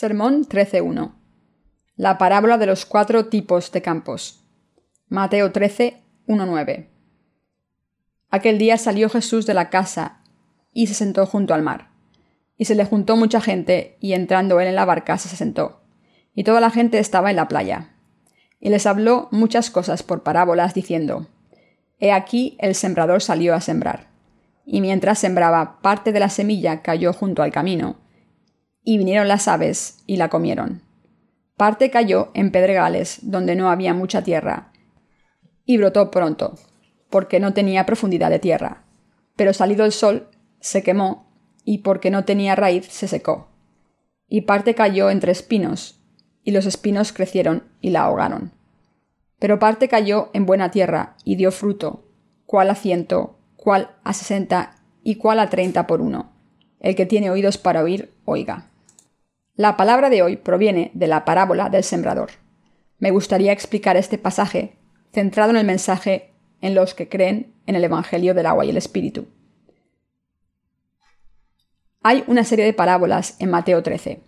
Sermón 13.1. La parábola de los cuatro tipos de campos. Mateo 13.1.9. Aquel día salió Jesús de la casa y se sentó junto al mar. Y se le juntó mucha gente, y entrando él en la barca se sentó. Y toda la gente estaba en la playa. Y les habló muchas cosas por parábolas, diciendo, He aquí el sembrador salió a sembrar. Y mientras sembraba, parte de la semilla cayó junto al camino, y vinieron las aves y la comieron. Parte cayó en pedregales, donde no había mucha tierra, y brotó pronto, porque no tenía profundidad de tierra. Pero salido el sol, se quemó, y porque no tenía raíz, se secó. Y parte cayó entre espinos, y los espinos crecieron y la ahogaron. Pero parte cayó en buena tierra, y dio fruto, cual a ciento, cual a sesenta, y cual a treinta por uno. El que tiene oídos para oír, oiga. La palabra de hoy proviene de la parábola del sembrador. Me gustaría explicar este pasaje centrado en el mensaje en los que creen en el Evangelio del agua y el Espíritu. Hay una serie de parábolas en Mateo 13.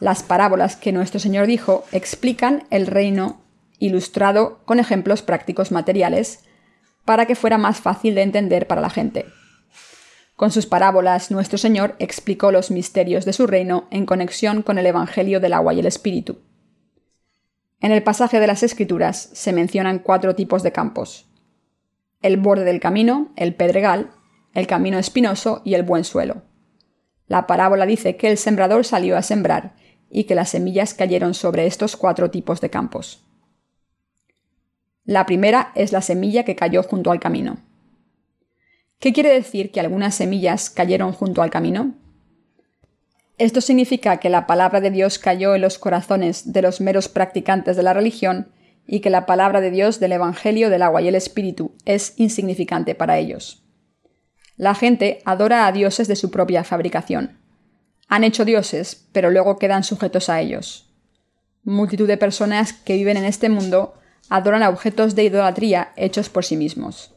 Las parábolas que nuestro Señor dijo explican el reino ilustrado con ejemplos prácticos materiales para que fuera más fácil de entender para la gente. Con sus parábolas, nuestro Señor explicó los misterios de su reino en conexión con el Evangelio del agua y el Espíritu. En el pasaje de las Escrituras se mencionan cuatro tipos de campos. El borde del camino, el pedregal, el camino espinoso y el buen suelo. La parábola dice que el sembrador salió a sembrar y que las semillas cayeron sobre estos cuatro tipos de campos. La primera es la semilla que cayó junto al camino. ¿Qué quiere decir que algunas semillas cayeron junto al camino? Esto significa que la palabra de Dios cayó en los corazones de los meros practicantes de la religión y que la palabra de Dios del Evangelio del agua y el Espíritu es insignificante para ellos. La gente adora a dioses de su propia fabricación. Han hecho dioses, pero luego quedan sujetos a ellos. Multitud de personas que viven en este mundo adoran a objetos de idolatría hechos por sí mismos.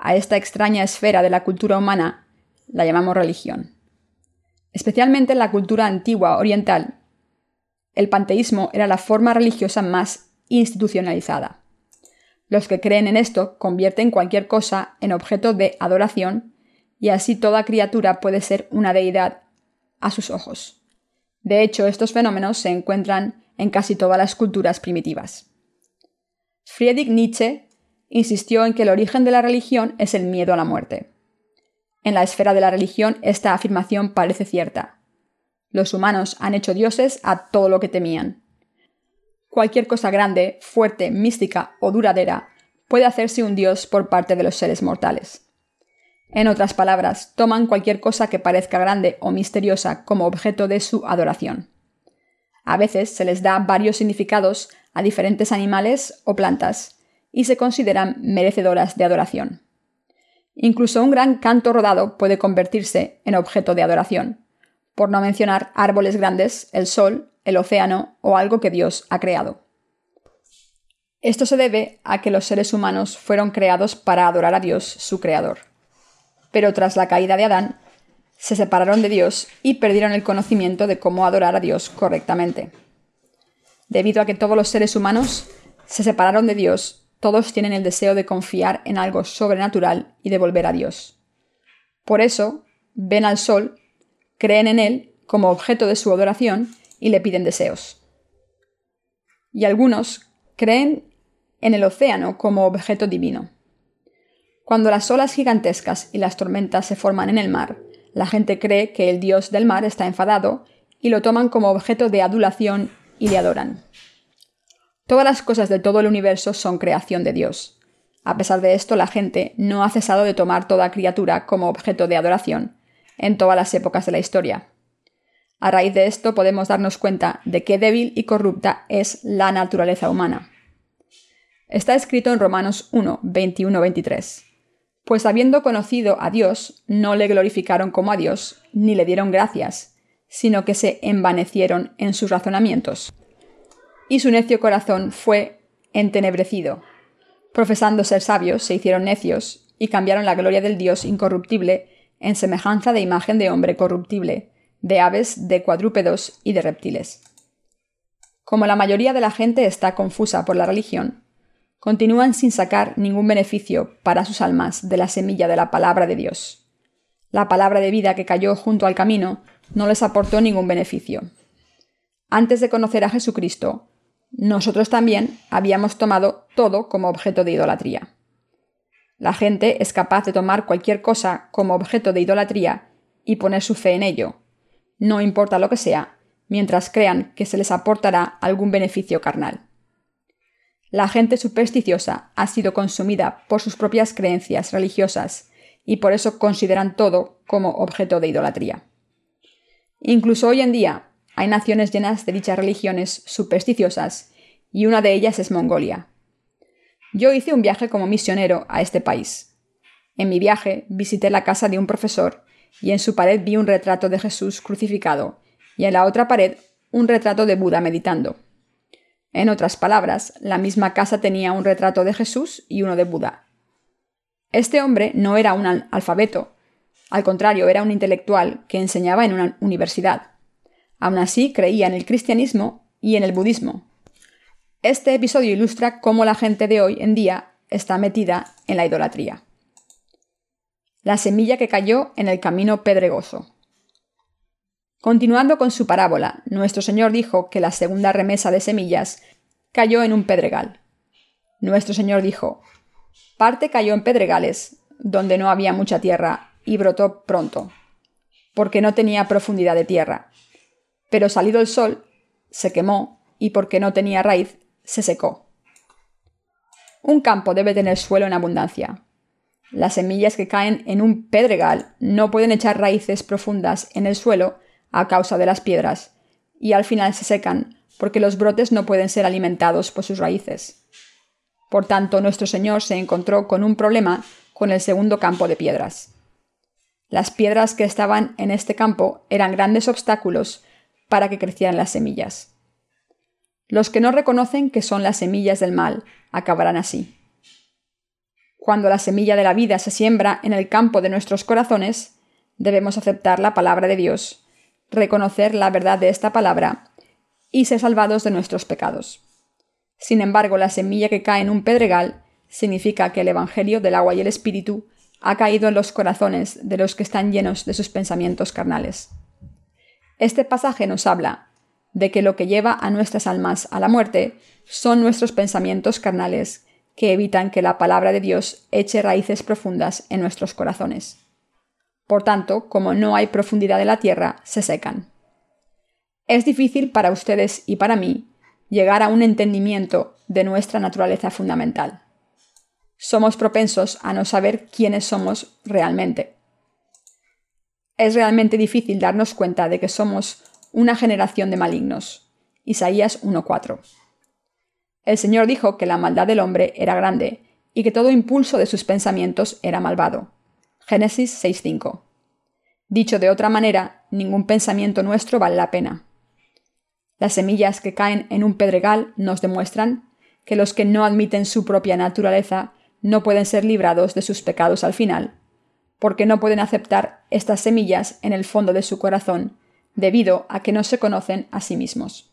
A esta extraña esfera de la cultura humana la llamamos religión. Especialmente en la cultura antigua oriental, el panteísmo era la forma religiosa más institucionalizada. Los que creen en esto convierten cualquier cosa en objeto de adoración y así toda criatura puede ser una deidad a sus ojos. De hecho, estos fenómenos se encuentran en casi todas las culturas primitivas. Friedrich Nietzsche insistió en que el origen de la religión es el miedo a la muerte. En la esfera de la religión esta afirmación parece cierta. Los humanos han hecho dioses a todo lo que temían. Cualquier cosa grande, fuerte, mística o duradera puede hacerse un dios por parte de los seres mortales. En otras palabras, toman cualquier cosa que parezca grande o misteriosa como objeto de su adoración. A veces se les da varios significados a diferentes animales o plantas, y se consideran merecedoras de adoración. Incluso un gran canto rodado puede convertirse en objeto de adoración, por no mencionar árboles grandes, el sol, el océano o algo que Dios ha creado. Esto se debe a que los seres humanos fueron creados para adorar a Dios, su creador. Pero tras la caída de Adán, se separaron de Dios y perdieron el conocimiento de cómo adorar a Dios correctamente. Debido a que todos los seres humanos se separaron de Dios, todos tienen el deseo de confiar en algo sobrenatural y de volver a Dios. Por eso, ven al sol, creen en él como objeto de su adoración y le piden deseos. Y algunos creen en el océano como objeto divino. Cuando las olas gigantescas y las tormentas se forman en el mar, la gente cree que el dios del mar está enfadado y lo toman como objeto de adulación y le adoran. Todas las cosas de todo el universo son creación de Dios. A pesar de esto, la gente no ha cesado de tomar toda criatura como objeto de adoración en todas las épocas de la historia. A raíz de esto podemos darnos cuenta de qué débil y corrupta es la naturaleza humana. Está escrito en Romanos 1, 21-23. Pues habiendo conocido a Dios, no le glorificaron como a Dios, ni le dieron gracias, sino que se envanecieron en sus razonamientos y su necio corazón fue entenebrecido. Profesando ser sabios, se hicieron necios y cambiaron la gloria del Dios incorruptible en semejanza de imagen de hombre corruptible, de aves, de cuadrúpedos y de reptiles. Como la mayoría de la gente está confusa por la religión, continúan sin sacar ningún beneficio para sus almas de la semilla de la palabra de Dios. La palabra de vida que cayó junto al camino no les aportó ningún beneficio. Antes de conocer a Jesucristo, nosotros también habíamos tomado todo como objeto de idolatría. La gente es capaz de tomar cualquier cosa como objeto de idolatría y poner su fe en ello, no importa lo que sea, mientras crean que se les aportará algún beneficio carnal. La gente supersticiosa ha sido consumida por sus propias creencias religiosas y por eso consideran todo como objeto de idolatría. Incluso hoy en día hay naciones llenas de dichas religiones supersticiosas y una de ellas es Mongolia. Yo hice un viaje como misionero a este país. En mi viaje visité la casa de un profesor y en su pared vi un retrato de Jesús crucificado y en la otra pared un retrato de Buda meditando. En otras palabras, la misma casa tenía un retrato de Jesús y uno de Buda. Este hombre no era un alfabeto, al contrario, era un intelectual que enseñaba en una universidad. Aún así, creía en el cristianismo y en el budismo. Este episodio ilustra cómo la gente de hoy en día está metida en la idolatría. La semilla que cayó en el camino pedregoso. Continuando con su parábola, nuestro Señor dijo que la segunda remesa de semillas cayó en un pedregal. Nuestro Señor dijo, parte cayó en pedregales, donde no había mucha tierra, y brotó pronto, porque no tenía profundidad de tierra. Pero salido el sol, se quemó, y porque no tenía raíz, se secó. Un campo debe tener suelo en abundancia. Las semillas que caen en un pedregal no pueden echar raíces profundas en el suelo a causa de las piedras, y al final se secan porque los brotes no pueden ser alimentados por sus raíces. Por tanto, nuestro Señor se encontró con un problema con el segundo campo de piedras. Las piedras que estaban en este campo eran grandes obstáculos para que crecieran las semillas. Los que no reconocen que son las semillas del mal acabarán así. Cuando la semilla de la vida se siembra en el campo de nuestros corazones, debemos aceptar la palabra de Dios, reconocer la verdad de esta palabra y ser salvados de nuestros pecados. Sin embargo, la semilla que cae en un pedregal significa que el Evangelio del agua y el Espíritu ha caído en los corazones de los que están llenos de sus pensamientos carnales. Este pasaje nos habla de que lo que lleva a nuestras almas a la muerte son nuestros pensamientos carnales que evitan que la palabra de Dios eche raíces profundas en nuestros corazones. Por tanto, como no hay profundidad en la tierra, se secan. Es difícil para ustedes y para mí llegar a un entendimiento de nuestra naturaleza fundamental. Somos propensos a no saber quiénes somos realmente. Es realmente difícil darnos cuenta de que somos una generación de malignos. Isaías 1.4. El Señor dijo que la maldad del hombre era grande y que todo impulso de sus pensamientos era malvado. Génesis 6.5. Dicho de otra manera, ningún pensamiento nuestro vale la pena. Las semillas que caen en un pedregal nos demuestran que los que no admiten su propia naturaleza no pueden ser librados de sus pecados al final, porque no pueden aceptar estas semillas en el fondo de su corazón, debido a que no se conocen a sí mismos.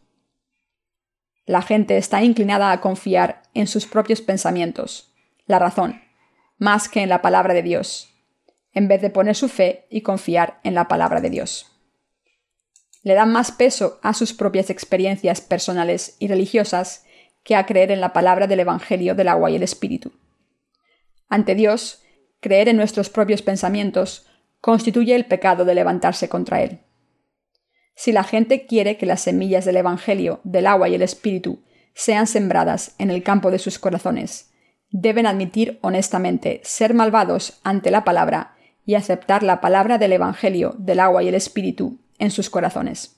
La gente está inclinada a confiar en sus propios pensamientos, la razón, más que en la palabra de Dios, en vez de poner su fe y confiar en la palabra de Dios. Le dan más peso a sus propias experiencias personales y religiosas que a creer en la palabra del Evangelio del agua y el Espíritu. Ante Dios, creer en nuestros propios pensamientos constituye el pecado de levantarse contra Él. Si la gente quiere que las semillas del Evangelio, del agua y el Espíritu sean sembradas en el campo de sus corazones, deben admitir honestamente ser malvados ante la palabra y aceptar la palabra del Evangelio, del agua y el Espíritu en sus corazones.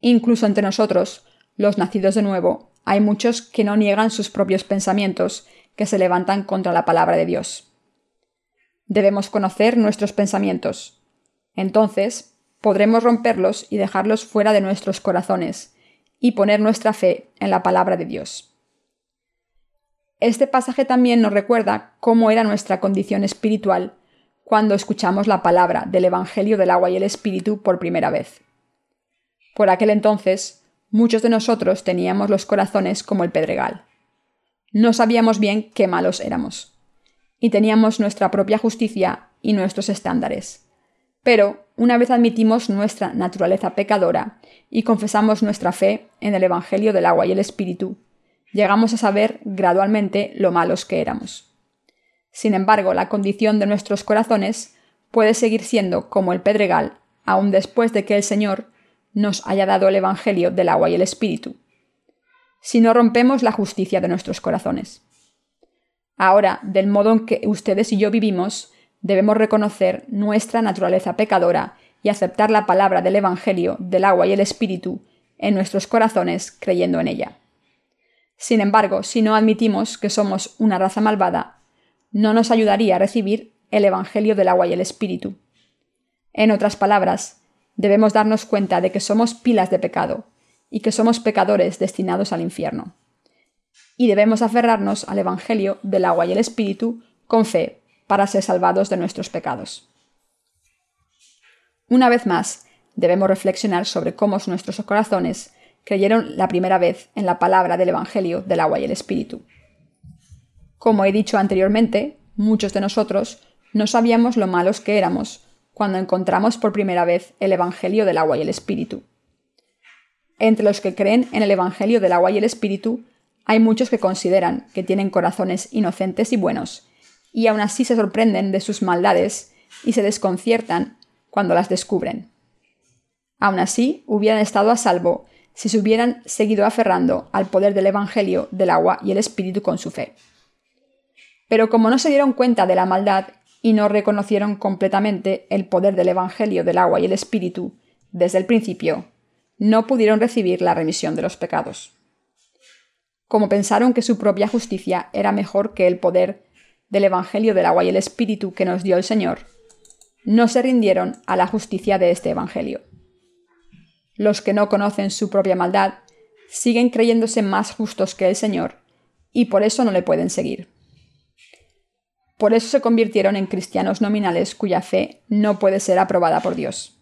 Incluso entre nosotros, los nacidos de nuevo, hay muchos que no niegan sus propios pensamientos, que se levantan contra la palabra de Dios. Debemos conocer nuestros pensamientos. Entonces, podremos romperlos y dejarlos fuera de nuestros corazones y poner nuestra fe en la palabra de Dios. Este pasaje también nos recuerda cómo era nuestra condición espiritual cuando escuchamos la palabra del Evangelio del agua y el Espíritu por primera vez. Por aquel entonces, muchos de nosotros teníamos los corazones como el pedregal. No sabíamos bien qué malos éramos. Y teníamos nuestra propia justicia y nuestros estándares. Pero, una vez admitimos nuestra naturaleza pecadora y confesamos nuestra fe en el Evangelio del agua y el Espíritu, llegamos a saber gradualmente lo malos que éramos. Sin embargo, la condición de nuestros corazones puede seguir siendo como el pedregal, aun después de que el Señor nos haya dado el Evangelio del agua y el Espíritu, si no rompemos la justicia de nuestros corazones. Ahora, del modo en que ustedes y yo vivimos, debemos reconocer nuestra naturaleza pecadora y aceptar la palabra del Evangelio del agua y el Espíritu en nuestros corazones creyendo en ella. Sin embargo, si no admitimos que somos una raza malvada, no nos ayudaría a recibir el Evangelio del agua y el Espíritu. En otras palabras, debemos darnos cuenta de que somos pilas de pecado y que somos pecadores destinados al infierno. Y debemos aferrarnos al Evangelio del agua y el Espíritu con fe para ser salvados de nuestros pecados. Una vez más, debemos reflexionar sobre cómo nuestros corazones creyeron la primera vez en la palabra del Evangelio del agua y el Espíritu. Como he dicho anteriormente, muchos de nosotros no sabíamos lo malos que éramos cuando encontramos por primera vez el Evangelio del agua y el Espíritu. Entre los que creen en el Evangelio del agua y el Espíritu, hay muchos que consideran que tienen corazones inocentes y buenos, y aún así se sorprenden de sus maldades y se desconciertan cuando las descubren. Aún así, hubieran estado a salvo si se hubieran seguido aferrando al poder del Evangelio del agua y el Espíritu con su fe. Pero como no se dieron cuenta de la maldad y no reconocieron completamente el poder del Evangelio del agua y el Espíritu desde el principio, no pudieron recibir la remisión de los pecados. Como pensaron que su propia justicia era mejor que el poder del Evangelio del agua y el Espíritu que nos dio el Señor, no se rindieron a la justicia de este Evangelio. Los que no conocen su propia maldad siguen creyéndose más justos que el Señor y por eso no le pueden seguir. Por eso se convirtieron en cristianos nominales cuya fe no puede ser aprobada por Dios.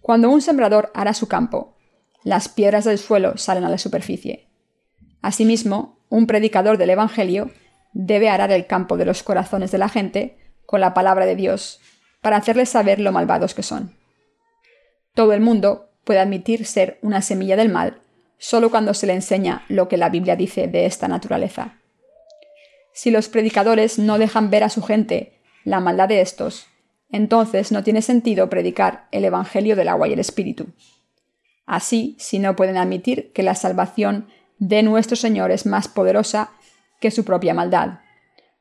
Cuando un sembrador hará su campo, las piedras del suelo salen a la superficie. Asimismo, un predicador del Evangelio debe arar el campo de los corazones de la gente con la palabra de Dios para hacerles saber lo malvados que son. Todo el mundo puede admitir ser una semilla del mal solo cuando se le enseña lo que la Biblia dice de esta naturaleza. Si los predicadores no dejan ver a su gente la maldad de estos, entonces no tiene sentido predicar el Evangelio del agua y el Espíritu. Así, si no pueden admitir que la salvación de nuestro Señor es más poderosa que su propia maldad.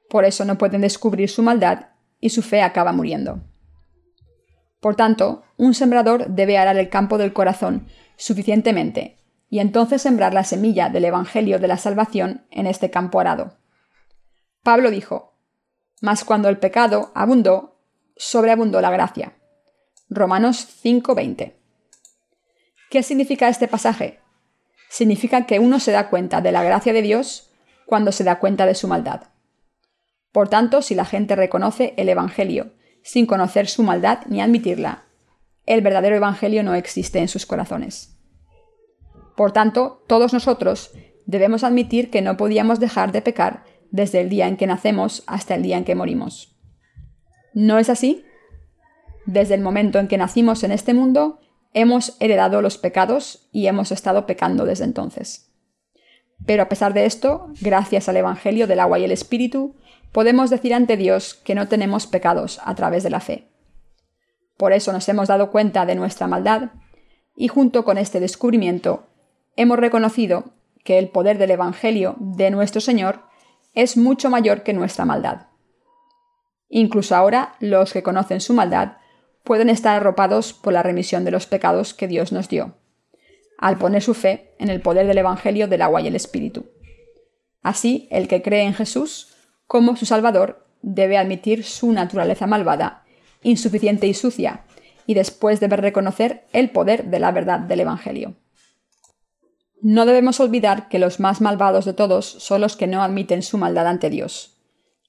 Por eso no pueden descubrir su maldad y su fe acaba muriendo. Por tanto, un sembrador debe arar el campo del corazón suficientemente y entonces sembrar la semilla del Evangelio de la salvación en este campo arado. Pablo dijo, Mas cuando el pecado abundó, sobreabundó la gracia. Romanos 5:20. ¿Qué significa este pasaje? Significa que uno se da cuenta de la gracia de Dios cuando se da cuenta de su maldad. Por tanto, si la gente reconoce el Evangelio sin conocer su maldad ni admitirla, el verdadero Evangelio no existe en sus corazones. Por tanto, todos nosotros debemos admitir que no podíamos dejar de pecar desde el día en que nacemos hasta el día en que morimos. ¿No es así? Desde el momento en que nacimos en este mundo, hemos heredado los pecados y hemos estado pecando desde entonces. Pero a pesar de esto, gracias al Evangelio del agua y el Espíritu, podemos decir ante Dios que no tenemos pecados a través de la fe. Por eso nos hemos dado cuenta de nuestra maldad y junto con este descubrimiento hemos reconocido que el poder del Evangelio de nuestro Señor es mucho mayor que nuestra maldad. Incluso ahora los que conocen su maldad pueden estar arropados por la remisión de los pecados que Dios nos dio, al poner su fe en el poder del Evangelio del agua y el Espíritu. Así, el que cree en Jesús como su Salvador debe admitir su naturaleza malvada, insuficiente y sucia, y después debe reconocer el poder de la verdad del Evangelio. No debemos olvidar que los más malvados de todos son los que no admiten su maldad ante Dios.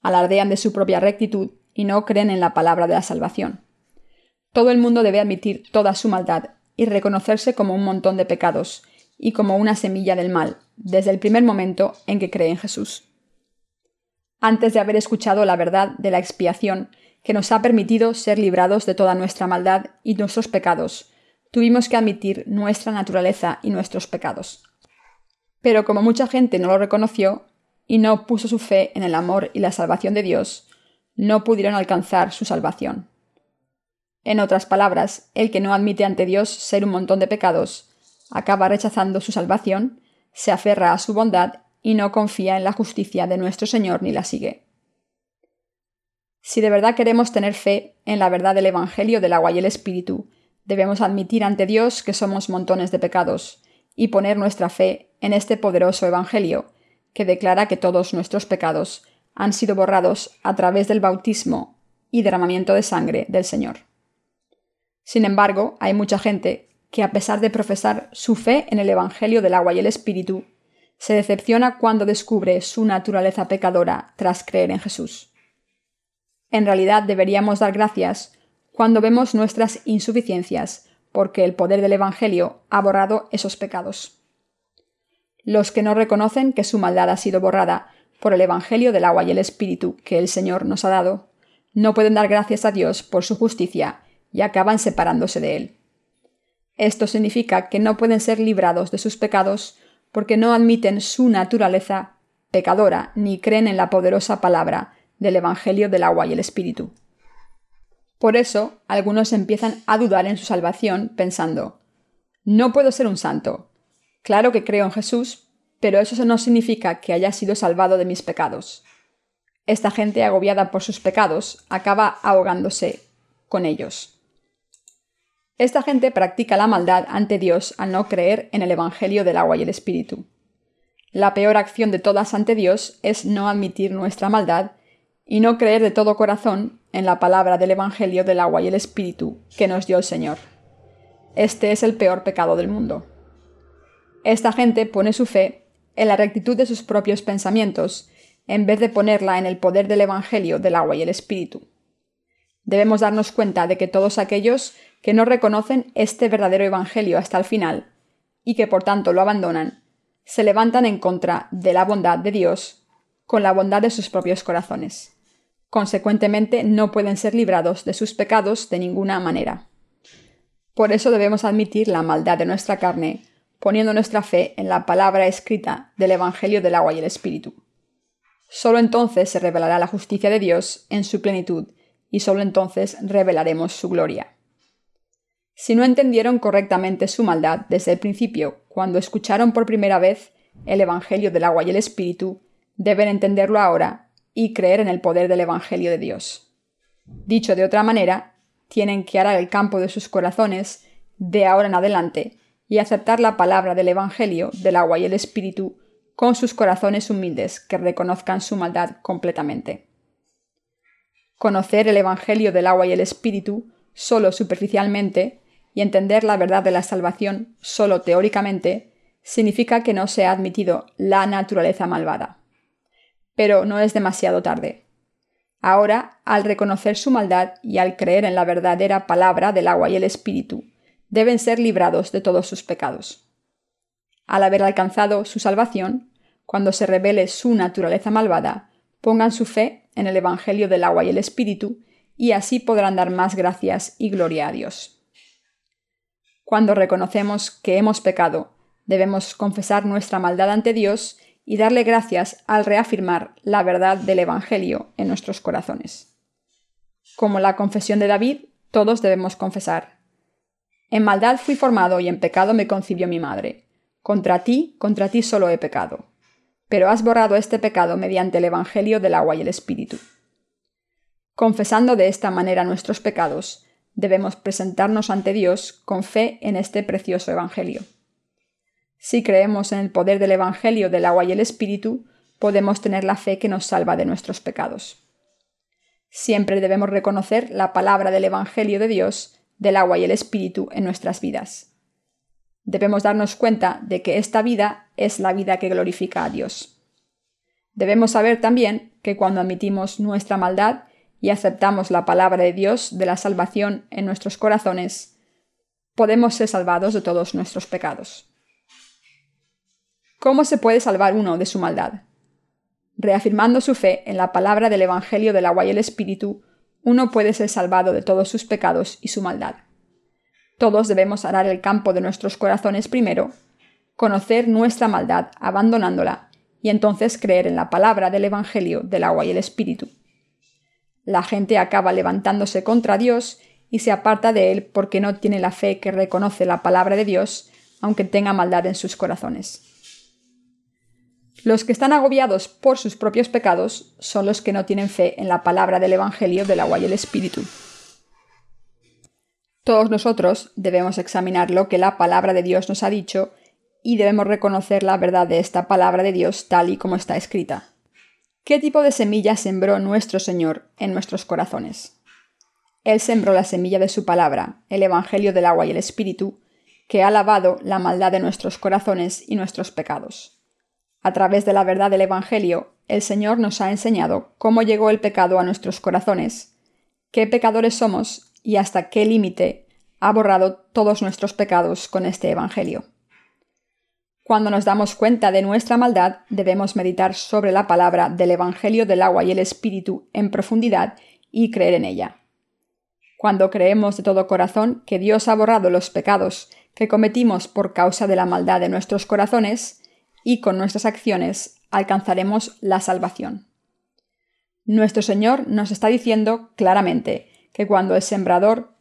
Alardean de su propia rectitud y no creen en la palabra de la salvación. Todo el mundo debe admitir toda su maldad y reconocerse como un montón de pecados y como una semilla del mal, desde el primer momento en que cree en Jesús. Antes de haber escuchado la verdad de la expiación que nos ha permitido ser librados de toda nuestra maldad y nuestros pecados, tuvimos que admitir nuestra naturaleza y nuestros pecados. Pero como mucha gente no lo reconoció y no puso su fe en el amor y la salvación de Dios, no pudieron alcanzar su salvación. En otras palabras, el que no admite ante Dios ser un montón de pecados, acaba rechazando su salvación, se aferra a su bondad y no confía en la justicia de nuestro Señor ni la sigue. Si de verdad queremos tener fe en la verdad del Evangelio del agua y el Espíritu, debemos admitir ante Dios que somos montones de pecados y poner nuestra fe en este poderoso Evangelio, que declara que todos nuestros pecados han sido borrados a través del bautismo y derramamiento de sangre del Señor. Sin embargo, hay mucha gente que, a pesar de profesar su fe en el Evangelio del agua y el Espíritu, se decepciona cuando descubre su naturaleza pecadora tras creer en Jesús. En realidad deberíamos dar gracias cuando vemos nuestras insuficiencias, porque el poder del Evangelio ha borrado esos pecados. Los que no reconocen que su maldad ha sido borrada por el Evangelio del agua y el Espíritu que el Señor nos ha dado, no pueden dar gracias a Dios por su justicia y acaban separándose de Él. Esto significa que no pueden ser librados de sus pecados porque no admiten su naturaleza pecadora ni creen en la poderosa palabra del Evangelio del agua y el Espíritu. Por eso, algunos empiezan a dudar en su salvación pensando, no puedo ser un santo. Claro que creo en Jesús, pero eso no significa que haya sido salvado de mis pecados. Esta gente agobiada por sus pecados acaba ahogándose con ellos. Esta gente practica la maldad ante Dios al no creer en el Evangelio del agua y el Espíritu. La peor acción de todas ante Dios es no admitir nuestra maldad y no creer de todo corazón en la palabra del Evangelio del agua y el Espíritu que nos dio el Señor. Este es el peor pecado del mundo. Esta gente pone su fe en la rectitud de sus propios pensamientos, en vez de ponerla en el poder del Evangelio del agua y el Espíritu. Debemos darnos cuenta de que todos aquellos que no reconocen este verdadero Evangelio hasta el final, y que por tanto lo abandonan, se levantan en contra de la bondad de Dios con la bondad de sus propios corazones. Consecuentemente, no pueden ser librados de sus pecados de ninguna manera. Por eso debemos admitir la maldad de nuestra carne poniendo nuestra fe en la palabra escrita del Evangelio del agua y el Espíritu. Solo entonces se revelará la justicia de Dios en su plenitud y solo entonces revelaremos su gloria. Si no entendieron correctamente su maldad desde el principio, cuando escucharon por primera vez el Evangelio del agua y el Espíritu, deben entenderlo ahora y creer en el poder del Evangelio de Dios. Dicho de otra manera, tienen que arar el campo de sus corazones de ahora en adelante y aceptar la palabra del Evangelio del agua y el Espíritu con sus corazones humildes que reconozcan su maldad completamente. Conocer el Evangelio del agua y el Espíritu solo superficialmente y entender la verdad de la salvación solo teóricamente significa que no se ha admitido la naturaleza malvada. Pero no es demasiado tarde. Ahora, al reconocer su maldad y al creer en la verdadera palabra del agua y el Espíritu, deben ser librados de todos sus pecados. Al haber alcanzado su salvación, cuando se revele su naturaleza malvada, pongan su fe en el Evangelio del agua y el Espíritu, y así podrán dar más gracias y gloria a Dios. Cuando reconocemos que hemos pecado, debemos confesar nuestra maldad ante Dios y darle gracias al reafirmar la verdad del Evangelio en nuestros corazones. Como la confesión de David, todos debemos confesar, en maldad fui formado y en pecado me concibió mi madre. Contra ti, contra ti solo he pecado. Pero has borrado este pecado mediante el Evangelio del agua y el Espíritu. Confesando de esta manera nuestros pecados, debemos presentarnos ante Dios con fe en este precioso Evangelio. Si creemos en el poder del Evangelio del agua y el Espíritu, podemos tener la fe que nos salva de nuestros pecados. Siempre debemos reconocer la palabra del Evangelio de Dios del agua y el espíritu en nuestras vidas. Debemos darnos cuenta de que esta vida es la vida que glorifica a Dios. Debemos saber también que cuando admitimos nuestra maldad y aceptamos la palabra de Dios de la salvación en nuestros corazones, podemos ser salvados de todos nuestros pecados. ¿Cómo se puede salvar uno de su maldad? Reafirmando su fe en la palabra del Evangelio del agua y el Espíritu, uno puede ser salvado de todos sus pecados y su maldad. Todos debemos arar el campo de nuestros corazones primero, conocer nuestra maldad abandonándola y entonces creer en la palabra del Evangelio del agua y el Espíritu. La gente acaba levantándose contra Dios y se aparta de Él porque no tiene la fe que reconoce la palabra de Dios, aunque tenga maldad en sus corazones. Los que están agobiados por sus propios pecados son los que no tienen fe en la palabra del Evangelio del agua y el Espíritu. Todos nosotros debemos examinar lo que la palabra de Dios nos ha dicho y debemos reconocer la verdad de esta palabra de Dios tal y como está escrita. ¿Qué tipo de semilla sembró nuestro Señor en nuestros corazones? Él sembró la semilla de su palabra, el Evangelio del agua y el Espíritu, que ha lavado la maldad de nuestros corazones y nuestros pecados. A través de la verdad del Evangelio, el Señor nos ha enseñado cómo llegó el pecado a nuestros corazones, qué pecadores somos y hasta qué límite ha borrado todos nuestros pecados con este Evangelio. Cuando nos damos cuenta de nuestra maldad, debemos meditar sobre la palabra del Evangelio del agua y el Espíritu en profundidad y creer en ella. Cuando creemos de todo corazón que Dios ha borrado los pecados que cometimos por causa de la maldad de nuestros corazones, y con nuestras acciones alcanzaremos la salvación. Nuestro Señor nos está diciendo claramente que cuando el sembrador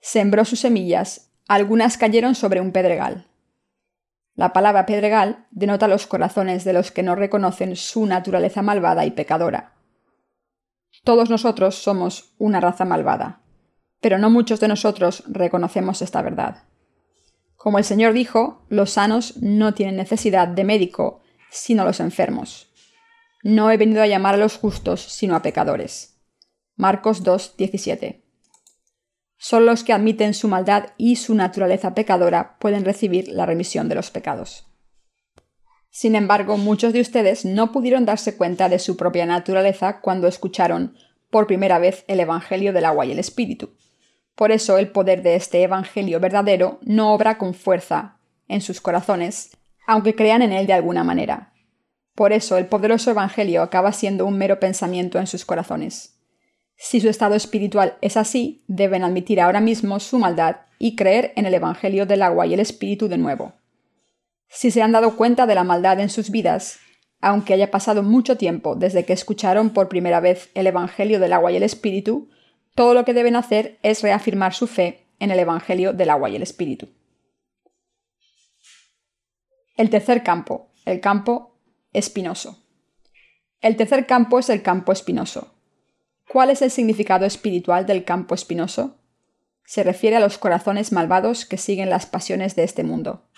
sembró sus semillas, algunas cayeron sobre un pedregal. La palabra pedregal denota los corazones de los que no reconocen su naturaleza malvada y pecadora. Todos nosotros somos una raza malvada, pero no muchos de nosotros reconocemos esta verdad. Como el Señor dijo, los sanos no tienen necesidad de médico, sino los enfermos. No he venido a llamar a los justos, sino a pecadores. Marcos 2, 17. Solo los que admiten su maldad y su naturaleza pecadora pueden recibir la remisión de los pecados. Sin embargo, muchos de ustedes no pudieron darse cuenta de su propia naturaleza cuando escucharon por primera vez el Evangelio del agua y el Espíritu. Por eso el poder de este Evangelio verdadero no obra con fuerza en sus corazones, aunque crean en él de alguna manera. Por eso el poderoso Evangelio acaba siendo un mero pensamiento en sus corazones. Si su estado espiritual es así, deben admitir ahora mismo su maldad y creer en el Evangelio del agua y el Espíritu de nuevo. Si se han dado cuenta de la maldad en sus vidas, aunque haya pasado mucho tiempo desde que escucharon por primera vez el Evangelio del agua y el Espíritu, todo lo que deben hacer es reafirmar su fe en el Evangelio del agua y el Espíritu. El tercer campo, el campo espinoso. El tercer campo es el campo espinoso. ¿Cuál es el significado espiritual del campo espinoso? Se refiere a los corazones malvados que siguen las pasiones de este mundo.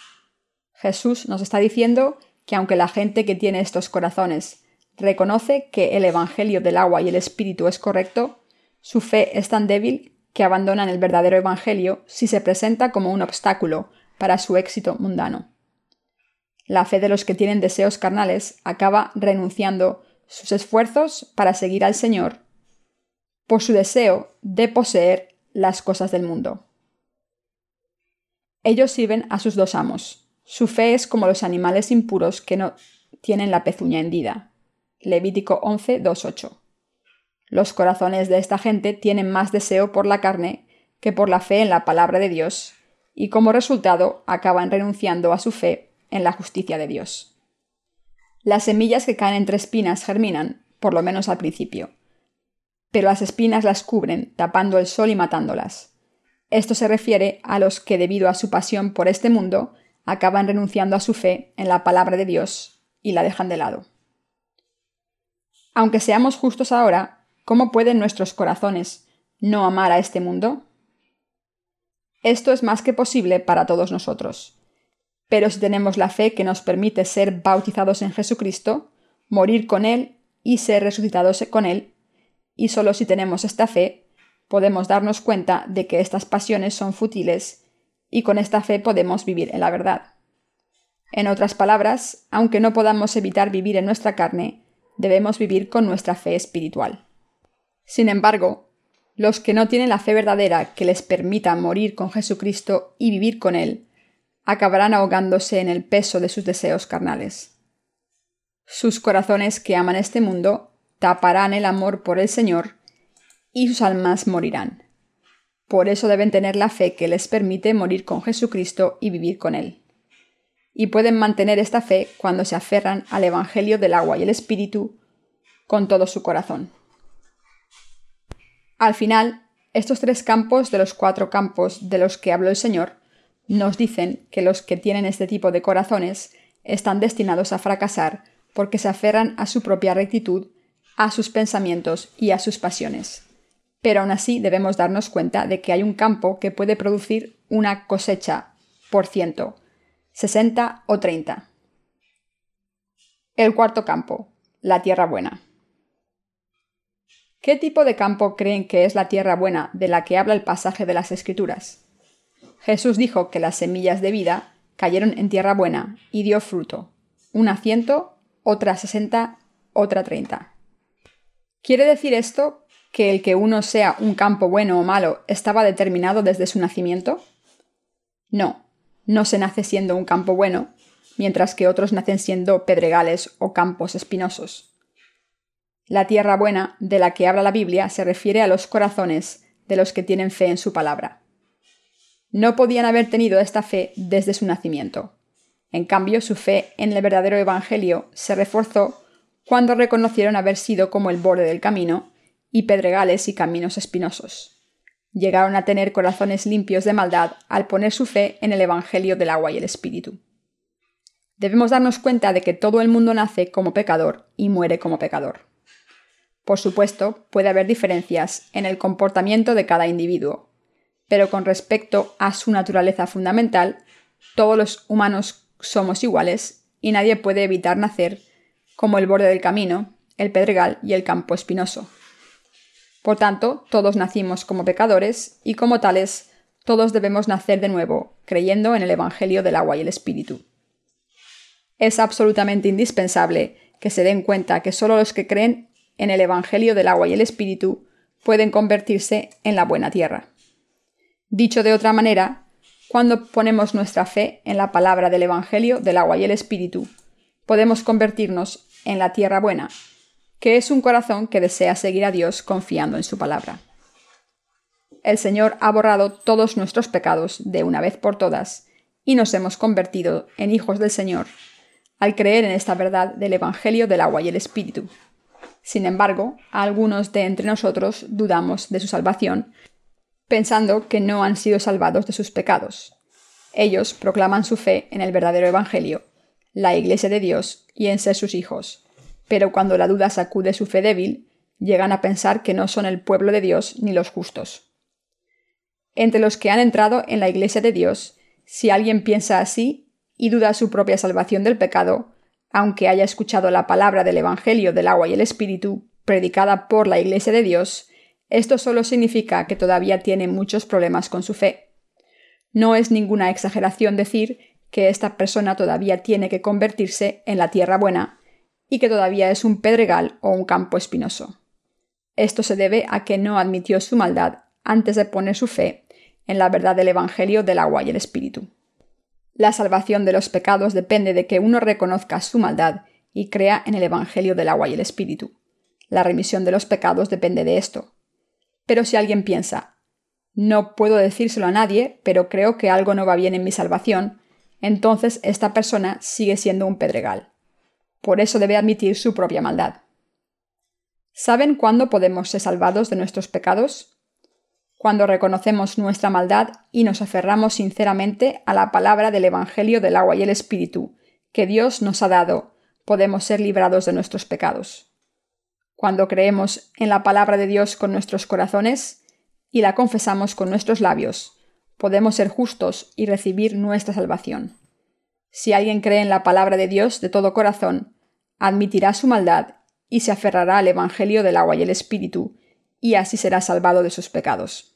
Jesús nos está diciendo que aunque la gente que tiene estos corazones reconoce que el Evangelio del agua y el Espíritu es correcto, su fe es tan débil que abandonan el verdadero Evangelio si se presenta como un obstáculo para su éxito mundano. La fe de los que tienen deseos carnales acaba renunciando sus esfuerzos para seguir al Señor por su deseo de poseer las cosas del mundo. Ellos sirven a sus dos amos. Su fe es como los animales impuros que no tienen la pezuña hendida. Levítico 11, 8. Los corazones de esta gente tienen más deseo por la carne que por la fe en la palabra de Dios, y como resultado acaban renunciando a su fe en la justicia de Dios. Las semillas que caen entre espinas germinan, por lo menos al principio, pero las espinas las cubren, tapando el sol y matándolas. Esto se refiere a los que, debido a su pasión por este mundo, acaban renunciando a su fe en la palabra de Dios y la dejan de lado. Aunque seamos justos ahora, ¿Cómo pueden nuestros corazones no amar a este mundo? Esto es más que posible para todos nosotros. Pero si tenemos la fe que nos permite ser bautizados en Jesucristo, morir con Él y ser resucitados con Él, y solo si tenemos esta fe, podemos darnos cuenta de que estas pasiones son fútiles y con esta fe podemos vivir en la verdad. En otras palabras, aunque no podamos evitar vivir en nuestra carne, debemos vivir con nuestra fe espiritual. Sin embargo, los que no tienen la fe verdadera que les permita morir con Jesucristo y vivir con Él, acabarán ahogándose en el peso de sus deseos carnales. Sus corazones que aman este mundo taparán el amor por el Señor y sus almas morirán. Por eso deben tener la fe que les permite morir con Jesucristo y vivir con Él. Y pueden mantener esta fe cuando se aferran al Evangelio del agua y el Espíritu con todo su corazón. Al final, estos tres campos de los cuatro campos de los que habló el Señor nos dicen que los que tienen este tipo de corazones están destinados a fracasar porque se aferran a su propia rectitud, a sus pensamientos y a sus pasiones. Pero aún así debemos darnos cuenta de que hay un campo que puede producir una cosecha por ciento, 60 o 30. El cuarto campo, la tierra buena. ¿Qué tipo de campo creen que es la tierra buena de la que habla el pasaje de las Escrituras? Jesús dijo que las semillas de vida cayeron en tierra buena y dio fruto, una ciento, otra sesenta, otra treinta. ¿Quiere decir esto que el que uno sea un campo bueno o malo estaba determinado desde su nacimiento? No, no se nace siendo un campo bueno, mientras que otros nacen siendo pedregales o campos espinosos. La tierra buena de la que habla la Biblia se refiere a los corazones de los que tienen fe en su palabra. No podían haber tenido esta fe desde su nacimiento. En cambio, su fe en el verdadero Evangelio se reforzó cuando reconocieron haber sido como el borde del camino y pedregales y caminos espinosos. Llegaron a tener corazones limpios de maldad al poner su fe en el Evangelio del agua y el Espíritu. Debemos darnos cuenta de que todo el mundo nace como pecador y muere como pecador. Por supuesto, puede haber diferencias en el comportamiento de cada individuo, pero con respecto a su naturaleza fundamental, todos los humanos somos iguales y nadie puede evitar nacer como el borde del camino, el pedregal y el campo espinoso. Por tanto, todos nacimos como pecadores y como tales, todos debemos nacer de nuevo, creyendo en el Evangelio del agua y el Espíritu. Es absolutamente indispensable que se den cuenta que solo los que creen en el Evangelio del agua y el Espíritu pueden convertirse en la buena tierra. Dicho de otra manera, cuando ponemos nuestra fe en la palabra del Evangelio del agua y el Espíritu, podemos convertirnos en la tierra buena, que es un corazón que desea seguir a Dios confiando en su palabra. El Señor ha borrado todos nuestros pecados de una vez por todas y nos hemos convertido en hijos del Señor al creer en esta verdad del Evangelio del agua y el Espíritu. Sin embargo, algunos de entre nosotros dudamos de su salvación, pensando que no han sido salvados de sus pecados. Ellos proclaman su fe en el verdadero Evangelio, la Iglesia de Dios y en ser sus hijos, pero cuando la duda sacude su fe débil, llegan a pensar que no son el pueblo de Dios ni los justos. Entre los que han entrado en la Iglesia de Dios, si alguien piensa así y duda su propia salvación del pecado, aunque haya escuchado la palabra del Evangelio del agua y el Espíritu, predicada por la Iglesia de Dios, esto solo significa que todavía tiene muchos problemas con su fe. No es ninguna exageración decir que esta persona todavía tiene que convertirse en la tierra buena y que todavía es un pedregal o un campo espinoso. Esto se debe a que no admitió su maldad antes de poner su fe en la verdad del Evangelio del agua y el Espíritu. La salvación de los pecados depende de que uno reconozca su maldad y crea en el Evangelio del agua y el Espíritu. La remisión de los pecados depende de esto. Pero si alguien piensa, no puedo decírselo a nadie, pero creo que algo no va bien en mi salvación, entonces esta persona sigue siendo un pedregal. Por eso debe admitir su propia maldad. ¿Saben cuándo podemos ser salvados de nuestros pecados? Cuando reconocemos nuestra maldad y nos aferramos sinceramente a la palabra del Evangelio del agua y el Espíritu, que Dios nos ha dado, podemos ser librados de nuestros pecados. Cuando creemos en la palabra de Dios con nuestros corazones y la confesamos con nuestros labios, podemos ser justos y recibir nuestra salvación. Si alguien cree en la palabra de Dios de todo corazón, admitirá su maldad y se aferrará al Evangelio del agua y el Espíritu, y así será salvado de sus pecados.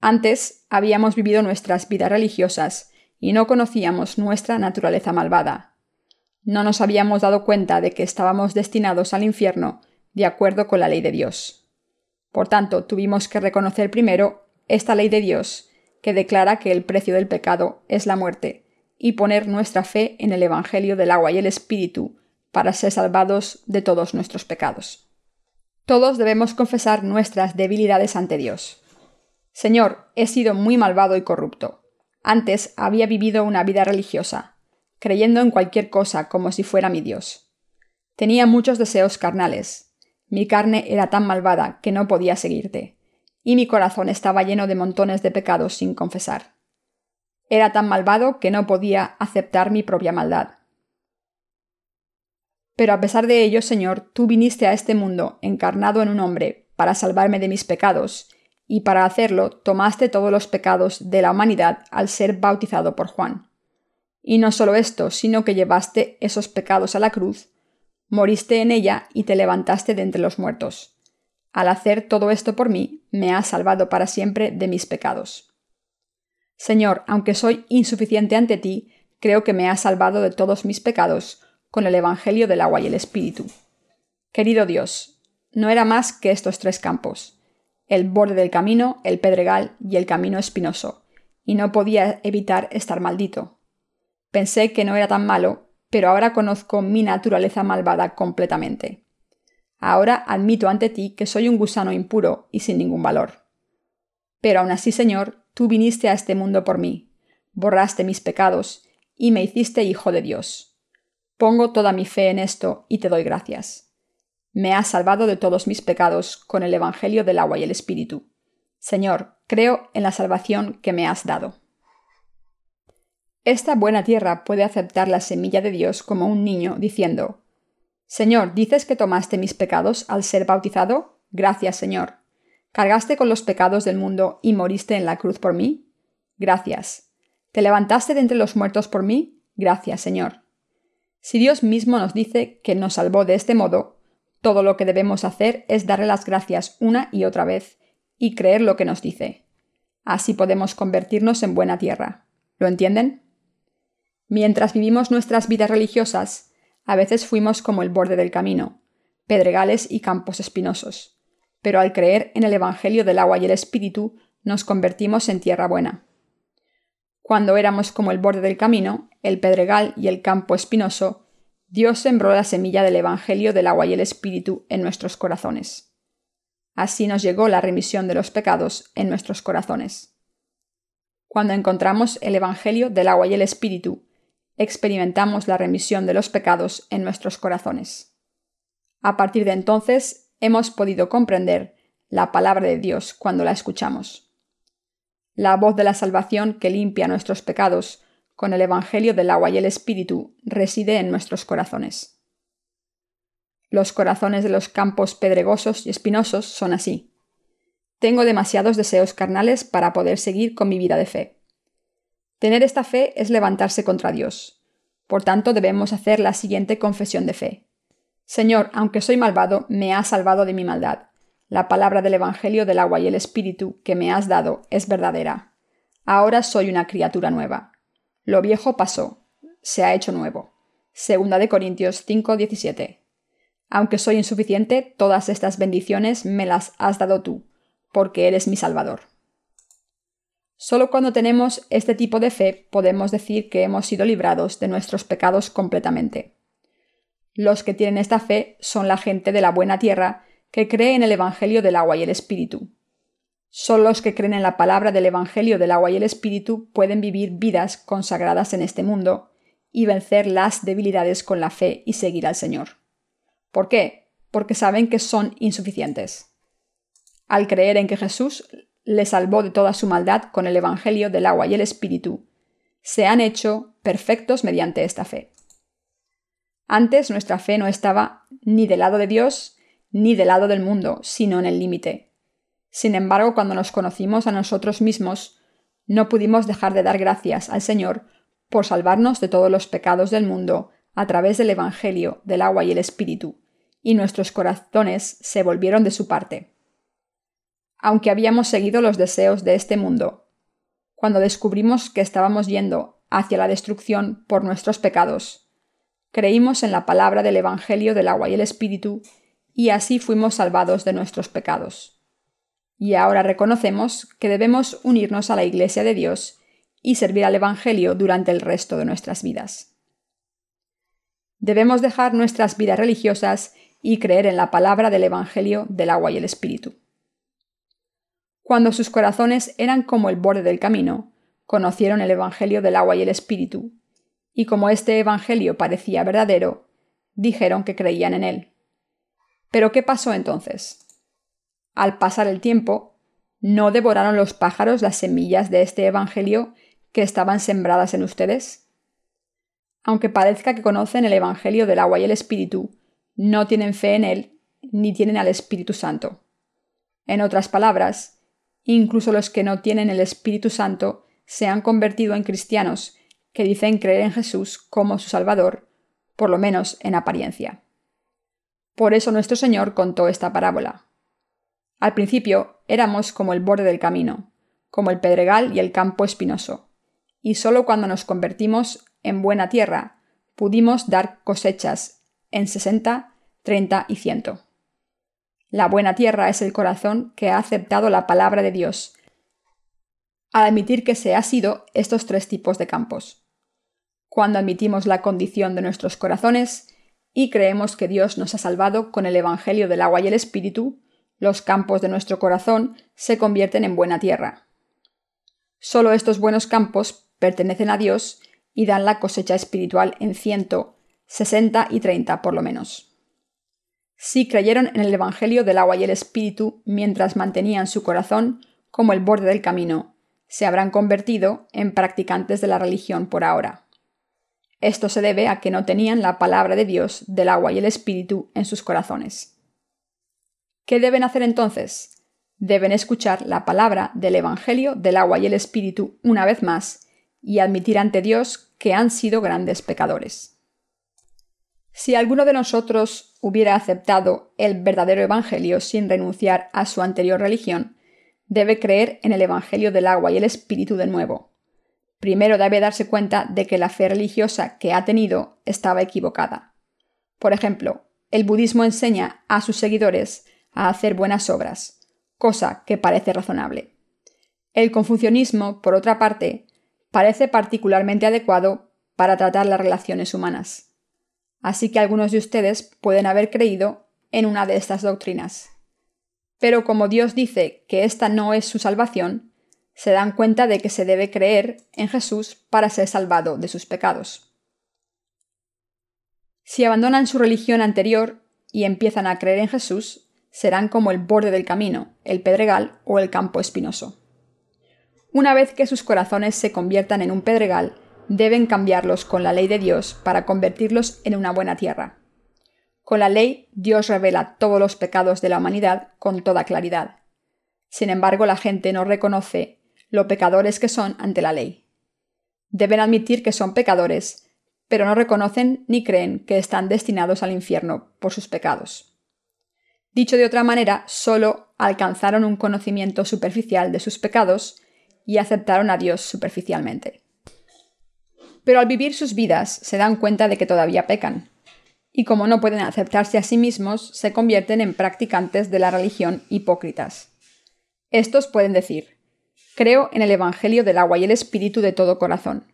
Antes habíamos vivido nuestras vidas religiosas y no conocíamos nuestra naturaleza malvada. No nos habíamos dado cuenta de que estábamos destinados al infierno de acuerdo con la ley de Dios. Por tanto, tuvimos que reconocer primero esta ley de Dios, que declara que el precio del pecado es la muerte, y poner nuestra fe en el Evangelio del agua y el Espíritu para ser salvados de todos nuestros pecados. Todos debemos confesar nuestras debilidades ante Dios. Señor, he sido muy malvado y corrupto. Antes había vivido una vida religiosa, creyendo en cualquier cosa como si fuera mi Dios. Tenía muchos deseos carnales. Mi carne era tan malvada que no podía seguirte, y mi corazón estaba lleno de montones de pecados sin confesar. Era tan malvado que no podía aceptar mi propia maldad. Pero a pesar de ello, Señor, tú viniste a este mundo encarnado en un hombre para salvarme de mis pecados, y para hacerlo tomaste todos los pecados de la humanidad al ser bautizado por Juan. Y no solo esto, sino que llevaste esos pecados a la cruz, moriste en ella y te levantaste de entre los muertos. Al hacer todo esto por mí, me has salvado para siempre de mis pecados. Señor, aunque soy insuficiente ante ti, creo que me has salvado de todos mis pecados con el Evangelio del agua y el Espíritu. Querido Dios, no era más que estos tres campos, el borde del camino, el pedregal y el camino espinoso, y no podía evitar estar maldito. Pensé que no era tan malo, pero ahora conozco mi naturaleza malvada completamente. Ahora admito ante ti que soy un gusano impuro y sin ningún valor. Pero aún así, Señor, tú viniste a este mundo por mí, borraste mis pecados y me hiciste hijo de Dios. Pongo toda mi fe en esto y te doy gracias. Me has salvado de todos mis pecados con el Evangelio del agua y el Espíritu. Señor, creo en la salvación que me has dado. Esta buena tierra puede aceptar la semilla de Dios como un niño, diciendo Señor, ¿dices que tomaste mis pecados al ser bautizado? Gracias, Señor. ¿Cargaste con los pecados del mundo y moriste en la cruz por mí? Gracias. ¿Te levantaste de entre los muertos por mí? Gracias, Señor. Si Dios mismo nos dice que nos salvó de este modo, todo lo que debemos hacer es darle las gracias una y otra vez y creer lo que nos dice. Así podemos convertirnos en buena tierra. ¿Lo entienden? Mientras vivimos nuestras vidas religiosas, a veces fuimos como el borde del camino, pedregales y campos espinosos pero al creer en el Evangelio del agua y el Espíritu nos convertimos en tierra buena. Cuando éramos como el borde del camino, el pedregal y el campo espinoso, Dios sembró la semilla del Evangelio del agua y el Espíritu en nuestros corazones. Así nos llegó la remisión de los pecados en nuestros corazones. Cuando encontramos el Evangelio del agua y el Espíritu, experimentamos la remisión de los pecados en nuestros corazones. A partir de entonces hemos podido comprender la palabra de Dios cuando la escuchamos. La voz de la salvación que limpia nuestros pecados con el Evangelio del agua y el Espíritu reside en nuestros corazones. Los corazones de los campos pedregosos y espinosos son así. Tengo demasiados deseos carnales para poder seguir con mi vida de fe. Tener esta fe es levantarse contra Dios. Por tanto, debemos hacer la siguiente confesión de fe. Señor, aunque soy malvado, me has salvado de mi maldad. La palabra del Evangelio del agua y el Espíritu que me has dado es verdadera. Ahora soy una criatura nueva. Lo viejo pasó, se ha hecho nuevo. Segunda de Corintios 5:17. Aunque soy insuficiente, todas estas bendiciones me las has dado tú, porque eres mi Salvador. Solo cuando tenemos este tipo de fe podemos decir que hemos sido librados de nuestros pecados completamente. Los que tienen esta fe son la gente de la buena tierra que cree en el Evangelio del agua y el Espíritu. Solo los que creen en la palabra del Evangelio del agua y el Espíritu pueden vivir vidas consagradas en este mundo y vencer las debilidades con la fe y seguir al Señor. ¿Por qué? Porque saben que son insuficientes. Al creer en que Jesús les salvó de toda su maldad con el Evangelio del agua y el Espíritu, se han hecho perfectos mediante esta fe. Antes nuestra fe no estaba ni del lado de Dios ni del lado del mundo, sino en el límite. Sin embargo, cuando nos conocimos a nosotros mismos, no pudimos dejar de dar gracias al Señor por salvarnos de todos los pecados del mundo a través del Evangelio, del agua y el Espíritu, y nuestros corazones se volvieron de su parte. Aunque habíamos seguido los deseos de este mundo, cuando descubrimos que estábamos yendo hacia la destrucción por nuestros pecados, Creímos en la palabra del Evangelio del agua y el Espíritu y así fuimos salvados de nuestros pecados. Y ahora reconocemos que debemos unirnos a la Iglesia de Dios y servir al Evangelio durante el resto de nuestras vidas. Debemos dejar nuestras vidas religiosas y creer en la palabra del Evangelio del agua y el Espíritu. Cuando sus corazones eran como el borde del camino, conocieron el Evangelio del agua y el Espíritu, y como este Evangelio parecía verdadero, dijeron que creían en él. Pero ¿qué pasó entonces? Al pasar el tiempo, ¿no devoraron los pájaros las semillas de este Evangelio que estaban sembradas en ustedes? Aunque parezca que conocen el Evangelio del agua y el Espíritu, no tienen fe en él ni tienen al Espíritu Santo. En otras palabras, incluso los que no tienen el Espíritu Santo se han convertido en cristianos que dicen creer en Jesús como su Salvador, por lo menos en apariencia. Por eso nuestro Señor contó esta parábola. Al principio éramos como el borde del camino, como el pedregal y el campo espinoso, y solo cuando nos convertimos en buena tierra pudimos dar cosechas en 60, 30 y 100. La buena tierra es el corazón que ha aceptado la palabra de Dios, al admitir que se ha sido estos tres tipos de campos. Cuando admitimos la condición de nuestros corazones, y creemos que Dios nos ha salvado con el Evangelio del agua y el Espíritu, los campos de nuestro corazón se convierten en buena tierra. Solo estos buenos campos pertenecen a Dios y dan la cosecha espiritual en ciento, sesenta y treinta por lo menos. Si creyeron en el Evangelio del agua y el Espíritu mientras mantenían su corazón como el borde del camino, se habrán convertido en practicantes de la religión por ahora. Esto se debe a que no tenían la palabra de Dios del agua y el Espíritu en sus corazones. ¿Qué deben hacer entonces? Deben escuchar la palabra del Evangelio del agua y el Espíritu una vez más y admitir ante Dios que han sido grandes pecadores. Si alguno de nosotros hubiera aceptado el verdadero Evangelio sin renunciar a su anterior religión, debe creer en el Evangelio del agua y el Espíritu de nuevo, primero debe darse cuenta de que la fe religiosa que ha tenido estaba equivocada. Por ejemplo, el budismo enseña a sus seguidores a hacer buenas obras, cosa que parece razonable. El confucianismo, por otra parte, parece particularmente adecuado para tratar las relaciones humanas. Así que algunos de ustedes pueden haber creído en una de estas doctrinas. Pero como Dios dice que esta no es su salvación, se dan cuenta de que se debe creer en Jesús para ser salvado de sus pecados. Si abandonan su religión anterior y empiezan a creer en Jesús, serán como el borde del camino, el pedregal o el campo espinoso. Una vez que sus corazones se conviertan en un pedregal, deben cambiarlos con la ley de Dios para convertirlos en una buena tierra. Con la ley, Dios revela todos los pecados de la humanidad con toda claridad. Sin embargo, la gente no reconoce lo pecadores que son ante la ley. Deben admitir que son pecadores, pero no reconocen ni creen que están destinados al infierno por sus pecados. Dicho de otra manera, solo alcanzaron un conocimiento superficial de sus pecados y aceptaron a Dios superficialmente. Pero al vivir sus vidas se dan cuenta de que todavía pecan, y como no pueden aceptarse a sí mismos, se convierten en practicantes de la religión hipócritas. Estos pueden decir, Creo en el Evangelio del agua y el Espíritu de todo corazón,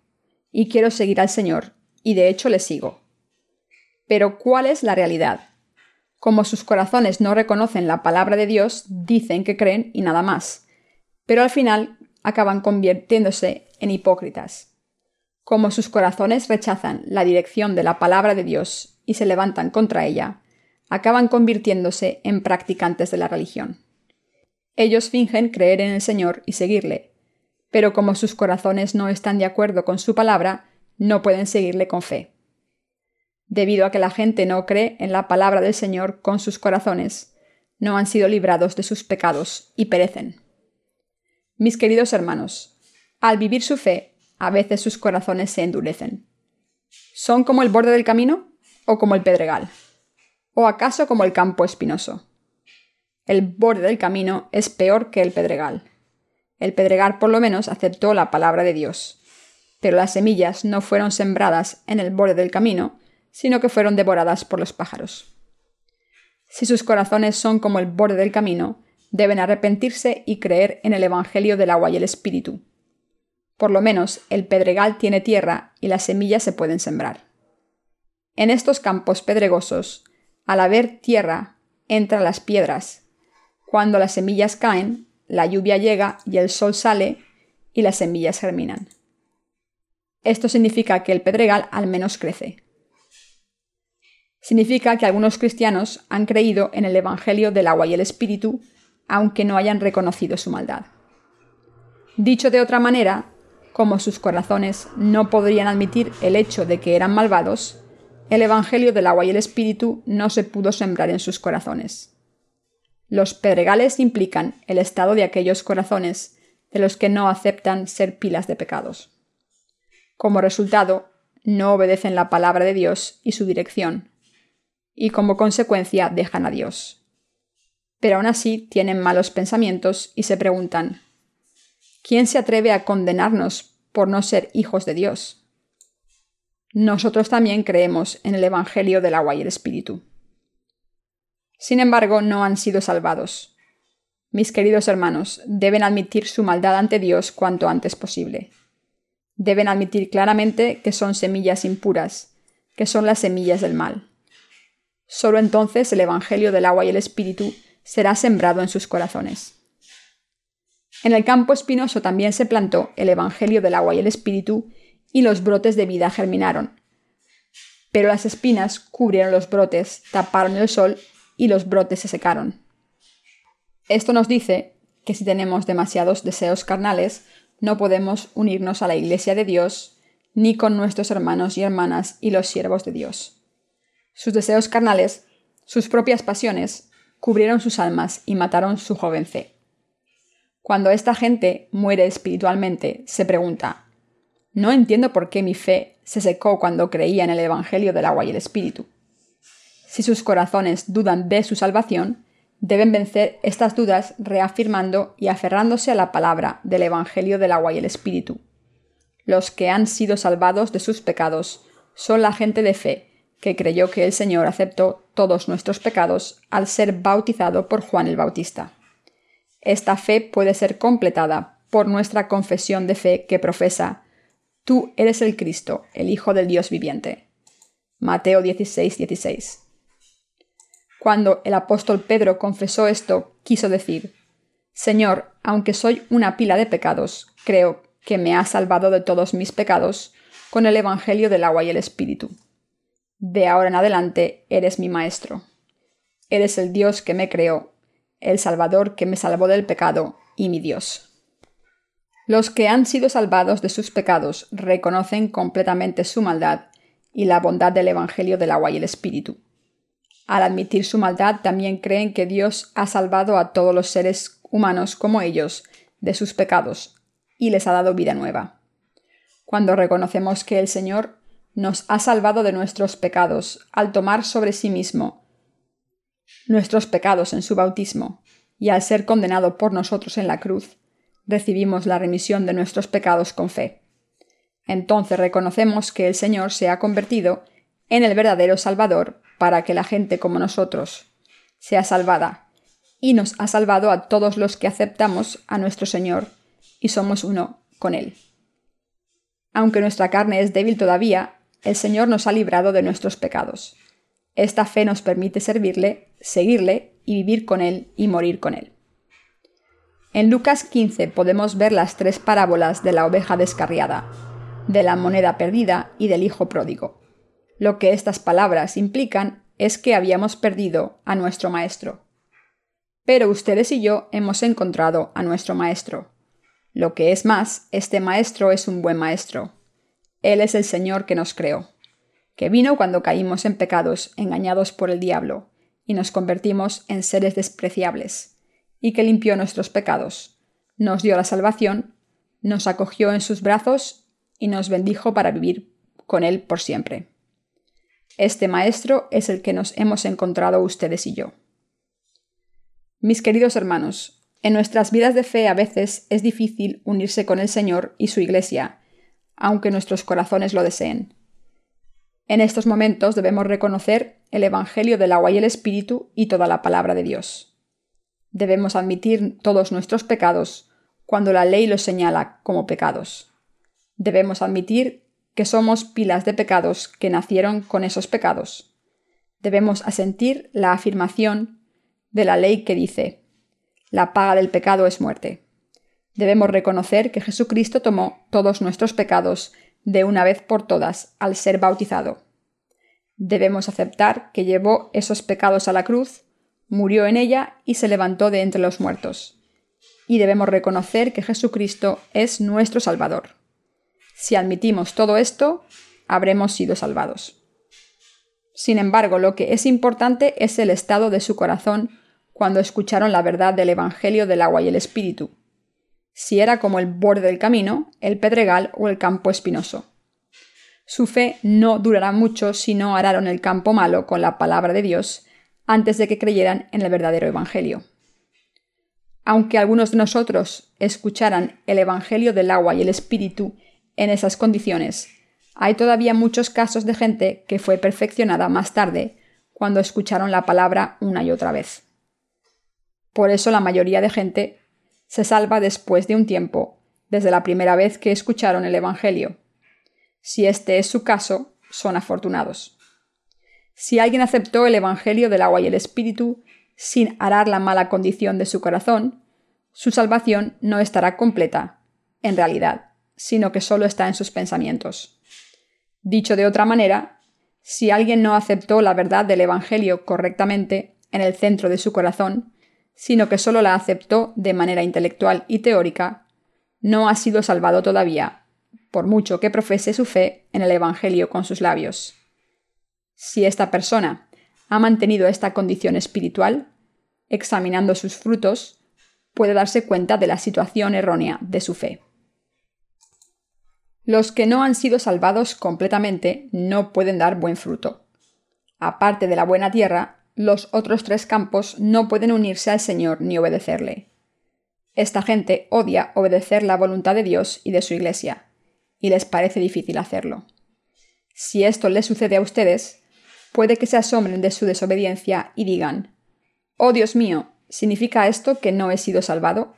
y quiero seguir al Señor, y de hecho le sigo. Pero ¿cuál es la realidad? Como sus corazones no reconocen la palabra de Dios, dicen que creen y nada más, pero al final acaban convirtiéndose en hipócritas. Como sus corazones rechazan la dirección de la palabra de Dios y se levantan contra ella, acaban convirtiéndose en practicantes de la religión. Ellos fingen creer en el Señor y seguirle, pero como sus corazones no están de acuerdo con su palabra, no pueden seguirle con fe. Debido a que la gente no cree en la palabra del Señor con sus corazones, no han sido librados de sus pecados y perecen. Mis queridos hermanos, al vivir su fe, a veces sus corazones se endurecen. ¿Son como el borde del camino o como el pedregal? ¿O acaso como el campo espinoso? El borde del camino es peor que el pedregal. El pedregal por lo menos aceptó la palabra de Dios. Pero las semillas no fueron sembradas en el borde del camino, sino que fueron devoradas por los pájaros. Si sus corazones son como el borde del camino, deben arrepentirse y creer en el Evangelio del agua y el Espíritu. Por lo menos el pedregal tiene tierra y las semillas se pueden sembrar. En estos campos pedregosos, al haber tierra, entran las piedras. Cuando las semillas caen, la lluvia llega y el sol sale y las semillas germinan. Esto significa que el pedregal al menos crece significa que algunos cristianos han creído en el Evangelio del agua y el Espíritu, aunque no hayan reconocido su maldad. Dicho de otra manera, como sus corazones no podrían admitir el hecho de que eran malvados, el Evangelio del agua y el Espíritu no se pudo sembrar en sus corazones. Los pedregales implican el estado de aquellos corazones de los que no aceptan ser pilas de pecados. Como resultado, no obedecen la palabra de Dios y su dirección, y como consecuencia dejan a Dios. Pero aún así tienen malos pensamientos y se preguntan, ¿quién se atreve a condenarnos por no ser hijos de Dios? Nosotros también creemos en el Evangelio del agua y el Espíritu. Sin embargo, no han sido salvados. Mis queridos hermanos, deben admitir su maldad ante Dios cuanto antes posible. Deben admitir claramente que son semillas impuras, que son las semillas del mal. Solo entonces el Evangelio del agua y el Espíritu será sembrado en sus corazones. En el campo espinoso también se plantó el Evangelio del agua y el Espíritu, y los brotes de vida germinaron. Pero las espinas cubrieron los brotes, taparon el sol, y los brotes se secaron. Esto nos dice que si tenemos demasiados deseos carnales, no podemos unirnos a la Iglesia de Dios, ni con nuestros hermanos y hermanas y los siervos de Dios. Sus deseos carnales, sus propias pasiones, cubrieron sus almas y mataron su joven fe. Cuando esta gente muere espiritualmente, se pregunta, no entiendo por qué mi fe se secó cuando creía en el Evangelio del agua y el Espíritu. Si sus corazones dudan de su salvación, deben vencer estas dudas reafirmando y aferrándose a la palabra del Evangelio del agua y el Espíritu. Los que han sido salvados de sus pecados son la gente de fe que creyó que el Señor aceptó todos nuestros pecados al ser bautizado por Juan el Bautista. Esta fe puede ser completada por nuestra confesión de fe que profesa, Tú eres el Cristo, el Hijo del Dios viviente. Mateo 16, 16. Cuando el apóstol Pedro confesó esto, quiso decir, Señor, aunque soy una pila de pecados, creo que me has salvado de todos mis pecados con el Evangelio del agua y el Espíritu. De ahora en adelante eres mi Maestro. Eres el Dios que me creó, el Salvador que me salvó del pecado y mi Dios. Los que han sido salvados de sus pecados reconocen completamente su maldad y la bondad del Evangelio del agua y el Espíritu. Al admitir su maldad también creen que Dios ha salvado a todos los seres humanos como ellos de sus pecados y les ha dado vida nueva. Cuando reconocemos que el Señor nos ha salvado de nuestros pecados al tomar sobre sí mismo nuestros pecados en su bautismo, y al ser condenado por nosotros en la cruz, recibimos la remisión de nuestros pecados con fe. Entonces reconocemos que el Señor se ha convertido en el verdadero Salvador para que la gente como nosotros sea salvada, y nos ha salvado a todos los que aceptamos a nuestro Señor y somos uno con Él. Aunque nuestra carne es débil todavía, el Señor nos ha librado de nuestros pecados. Esta fe nos permite servirle, seguirle y vivir con Él y morir con Él. En Lucas 15 podemos ver las tres parábolas de la oveja descarriada, de la moneda perdida y del hijo pródigo. Lo que estas palabras implican es que habíamos perdido a nuestro Maestro. Pero ustedes y yo hemos encontrado a nuestro Maestro. Lo que es más, este Maestro es un buen Maestro, él es el Señor que nos creó, que vino cuando caímos en pecados engañados por el diablo, y nos convertimos en seres despreciables, y que limpió nuestros pecados, nos dio la salvación, nos acogió en sus brazos y nos bendijo para vivir con Él por siempre. Este Maestro es el que nos hemos encontrado ustedes y yo. Mis queridos hermanos, en nuestras vidas de fe a veces es difícil unirse con el Señor y su Iglesia, aunque nuestros corazones lo deseen. En estos momentos debemos reconocer el Evangelio del agua y el Espíritu y toda la palabra de Dios. Debemos admitir todos nuestros pecados cuando la ley los señala como pecados. Debemos admitir que somos pilas de pecados que nacieron con esos pecados. Debemos asentir la afirmación de la ley que dice, la paga del pecado es muerte. Debemos reconocer que Jesucristo tomó todos nuestros pecados de una vez por todas al ser bautizado. Debemos aceptar que llevó esos pecados a la cruz, murió en ella y se levantó de entre los muertos. Y debemos reconocer que Jesucristo es nuestro Salvador. Si admitimos todo esto, habremos sido salvados. Sin embargo, lo que es importante es el estado de su corazón cuando escucharon la verdad del Evangelio del agua y el Espíritu si era como el borde del camino, el pedregal o el campo espinoso. Su fe no durará mucho si no araron el campo malo con la palabra de Dios antes de que creyeran en el verdadero Evangelio. Aunque algunos de nosotros escucharan el Evangelio del agua y el Espíritu en esas condiciones, hay todavía muchos casos de gente que fue perfeccionada más tarde cuando escucharon la palabra una y otra vez. Por eso la mayoría de gente se salva después de un tiempo, desde la primera vez que escucharon el Evangelio. Si este es su caso, son afortunados. Si alguien aceptó el Evangelio del agua y el Espíritu sin arar la mala condición de su corazón, su salvación no estará completa, en realidad, sino que solo está en sus pensamientos. Dicho de otra manera, si alguien no aceptó la verdad del Evangelio correctamente en el centro de su corazón, sino que solo la aceptó de manera intelectual y teórica, no ha sido salvado todavía, por mucho que profese su fe en el Evangelio con sus labios. Si esta persona ha mantenido esta condición espiritual, examinando sus frutos, puede darse cuenta de la situación errónea de su fe. Los que no han sido salvados completamente no pueden dar buen fruto. Aparte de la buena tierra, los otros tres campos no pueden unirse al Señor ni obedecerle. Esta gente odia obedecer la voluntad de Dios y de su Iglesia, y les parece difícil hacerlo. Si esto les sucede a ustedes, puede que se asombren de su desobediencia y digan, Oh Dios mío, ¿significa esto que no he sido salvado?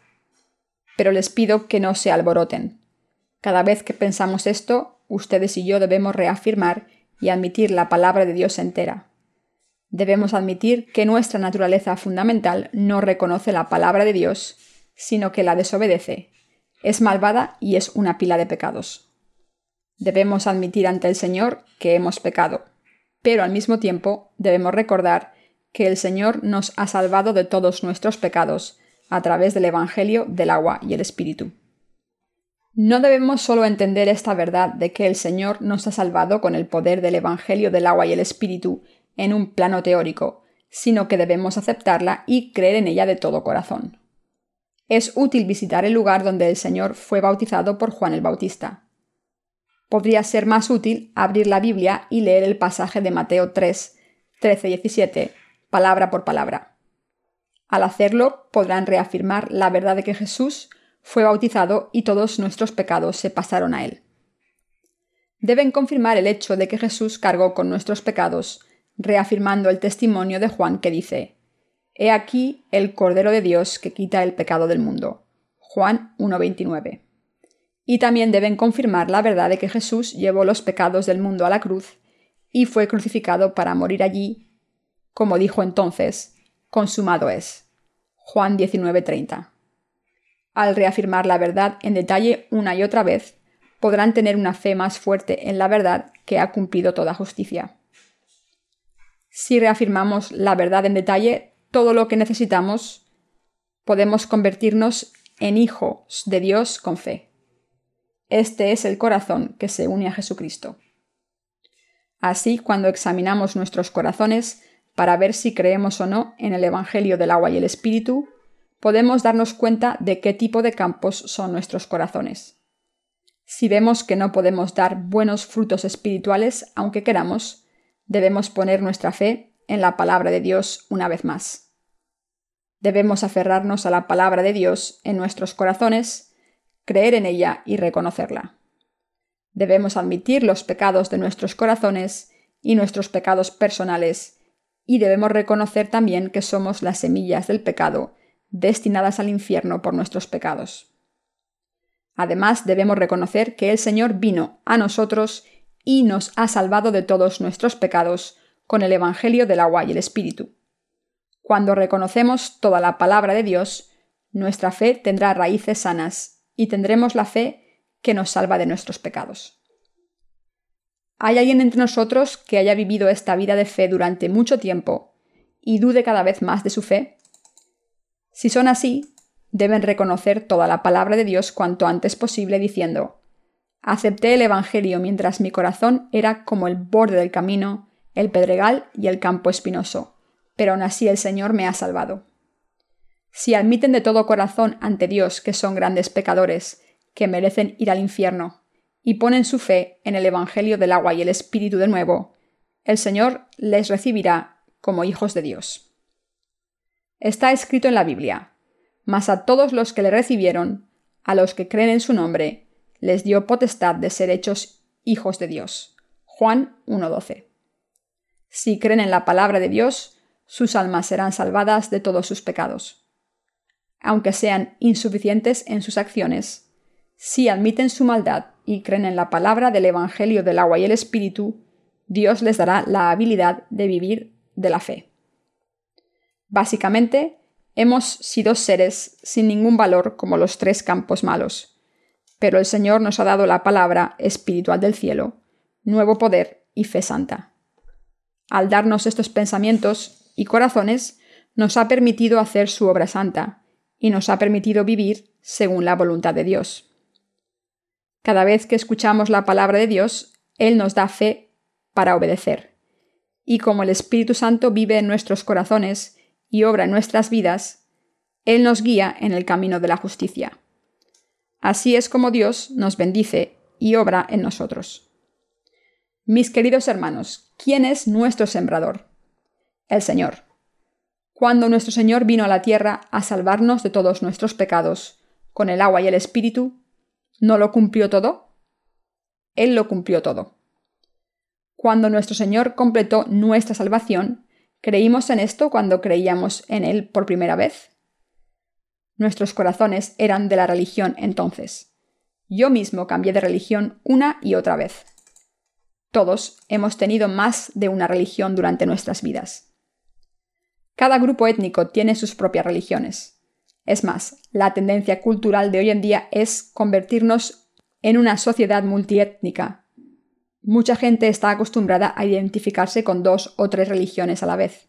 Pero les pido que no se alboroten. Cada vez que pensamos esto, ustedes y yo debemos reafirmar y admitir la palabra de Dios entera. Debemos admitir que nuestra naturaleza fundamental no reconoce la palabra de Dios, sino que la desobedece. Es malvada y es una pila de pecados. Debemos admitir ante el Señor que hemos pecado, pero al mismo tiempo debemos recordar que el Señor nos ha salvado de todos nuestros pecados a través del Evangelio del agua y el Espíritu. No debemos solo entender esta verdad de que el Señor nos ha salvado con el poder del Evangelio del agua y el Espíritu en un plano teórico, sino que debemos aceptarla y creer en ella de todo corazón. Es útil visitar el lugar donde el Señor fue bautizado por Juan el Bautista. Podría ser más útil abrir la Biblia y leer el pasaje de Mateo 3, 13 y 17, palabra por palabra. Al hacerlo podrán reafirmar la verdad de que Jesús fue bautizado y todos nuestros pecados se pasaron a él. Deben confirmar el hecho de que Jesús cargó con nuestros pecados reafirmando el testimonio de Juan que dice, He aquí el Cordero de Dios que quita el pecado del mundo. Juan 1.29. Y también deben confirmar la verdad de que Jesús llevó los pecados del mundo a la cruz y fue crucificado para morir allí, como dijo entonces, consumado es. Juan 19.30. Al reafirmar la verdad en detalle una y otra vez, podrán tener una fe más fuerte en la verdad que ha cumplido toda justicia. Si reafirmamos la verdad en detalle, todo lo que necesitamos, podemos convertirnos en hijos de Dios con fe. Este es el corazón que se une a Jesucristo. Así, cuando examinamos nuestros corazones para ver si creemos o no en el Evangelio del agua y el Espíritu, podemos darnos cuenta de qué tipo de campos son nuestros corazones. Si vemos que no podemos dar buenos frutos espirituales aunque queramos, debemos poner nuestra fe en la palabra de Dios una vez más. Debemos aferrarnos a la palabra de Dios en nuestros corazones, creer en ella y reconocerla. Debemos admitir los pecados de nuestros corazones y nuestros pecados personales, y debemos reconocer también que somos las semillas del pecado, destinadas al infierno por nuestros pecados. Además, debemos reconocer que el Señor vino a nosotros y nos ha salvado de todos nuestros pecados con el Evangelio del agua y el Espíritu. Cuando reconocemos toda la palabra de Dios, nuestra fe tendrá raíces sanas y tendremos la fe que nos salva de nuestros pecados. ¿Hay alguien entre nosotros que haya vivido esta vida de fe durante mucho tiempo y dude cada vez más de su fe? Si son así, deben reconocer toda la palabra de Dios cuanto antes posible diciendo, acepté el Evangelio mientras mi corazón era como el borde del camino, el pedregal y el campo espinoso, pero aún así el Señor me ha salvado. Si admiten de todo corazón ante Dios que son grandes pecadores, que merecen ir al infierno, y ponen su fe en el Evangelio del agua y el Espíritu de nuevo, el Señor les recibirá como hijos de Dios. Está escrito en la Biblia, mas a todos los que le recibieron, a los que creen en su nombre, les dio potestad de ser hechos hijos de Dios. Juan 1.12. Si creen en la palabra de Dios, sus almas serán salvadas de todos sus pecados. Aunque sean insuficientes en sus acciones, si admiten su maldad y creen en la palabra del Evangelio del agua y el Espíritu, Dios les dará la habilidad de vivir de la fe. Básicamente, hemos sido seres sin ningún valor como los tres campos malos, pero el Señor nos ha dado la palabra espiritual del cielo, nuevo poder y fe santa. Al darnos estos pensamientos y corazones, nos ha permitido hacer su obra santa y nos ha permitido vivir según la voluntad de Dios. Cada vez que escuchamos la palabra de Dios, Él nos da fe para obedecer. Y como el Espíritu Santo vive en nuestros corazones y obra en nuestras vidas, Él nos guía en el camino de la justicia. Así es como Dios nos bendice y obra en nosotros. Mis queridos hermanos, ¿quién es nuestro sembrador? El Señor. Cuando nuestro Señor vino a la tierra a salvarnos de todos nuestros pecados, con el agua y el Espíritu, ¿No lo cumplió todo? Él lo cumplió todo. Cuando nuestro Señor completó nuestra salvación, ¿creímos en esto cuando creíamos en Él por primera vez? Nuestros corazones eran de la religión entonces. Yo mismo cambié de religión una y otra vez. Todos hemos tenido más de una religión durante nuestras vidas. Cada grupo étnico tiene sus propias religiones. Es más, la tendencia cultural de hoy en día es convertirnos en una sociedad multiétnica. Mucha gente está acostumbrada a identificarse con dos o tres religiones a la vez.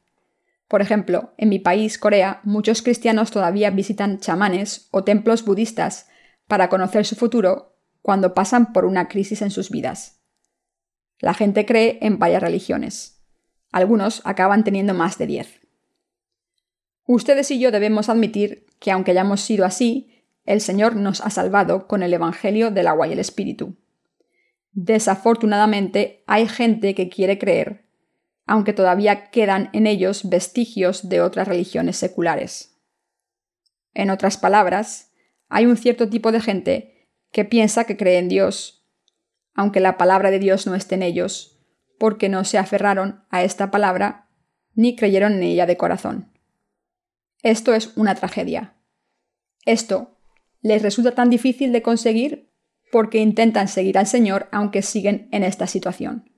Por ejemplo, en mi país, Corea, muchos cristianos todavía visitan chamanes o templos budistas para conocer su futuro cuando pasan por una crisis en sus vidas. La gente cree en varias religiones. Algunos acaban teniendo más de diez. Ustedes y yo debemos admitir que aunque hayamos sido así, el Señor nos ha salvado con el Evangelio del agua y el Espíritu. Desafortunadamente hay gente que quiere creer, aunque todavía quedan en ellos vestigios de otras religiones seculares. En otras palabras, hay un cierto tipo de gente que piensa que cree en Dios, aunque la palabra de Dios no esté en ellos, porque no se aferraron a esta palabra ni creyeron en ella de corazón. Esto es una tragedia. Esto les resulta tan difícil de conseguir porque intentan seguir al Señor aunque siguen en esta situación.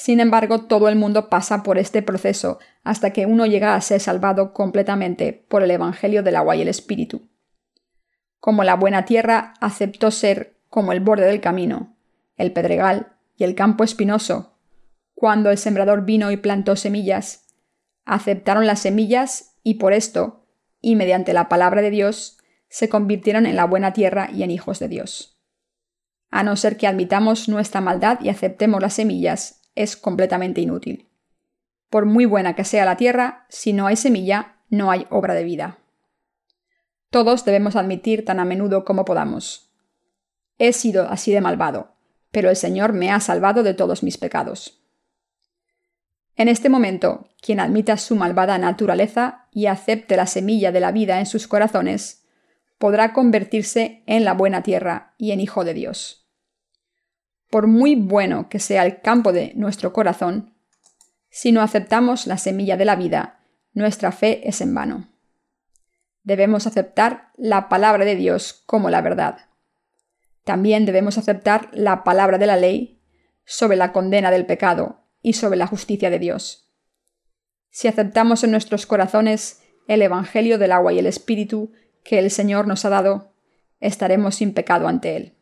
Sin embargo, todo el mundo pasa por este proceso hasta que uno llega a ser salvado completamente por el Evangelio del agua y el Espíritu. Como la buena tierra aceptó ser como el borde del camino, el pedregal y el campo espinoso, cuando el sembrador vino y plantó semillas, aceptaron las semillas y por esto, y mediante la palabra de Dios, se convirtieron en la buena tierra y en hijos de Dios. A no ser que admitamos nuestra maldad y aceptemos las semillas, es completamente inútil. Por muy buena que sea la tierra, si no hay semilla, no hay obra de vida. Todos debemos admitir tan a menudo como podamos. He sido así de malvado, pero el Señor me ha salvado de todos mis pecados. En este momento, quien admita su malvada naturaleza y acepte la semilla de la vida en sus corazones, podrá convertirse en la buena tierra y en hijo de Dios. Por muy bueno que sea el campo de nuestro corazón, si no aceptamos la semilla de la vida, nuestra fe es en vano. Debemos aceptar la palabra de Dios como la verdad. También debemos aceptar la palabra de la ley sobre la condena del pecado y sobre la justicia de Dios. Si aceptamos en nuestros corazones el Evangelio del agua y el Espíritu que el Señor nos ha dado, estaremos sin pecado ante Él.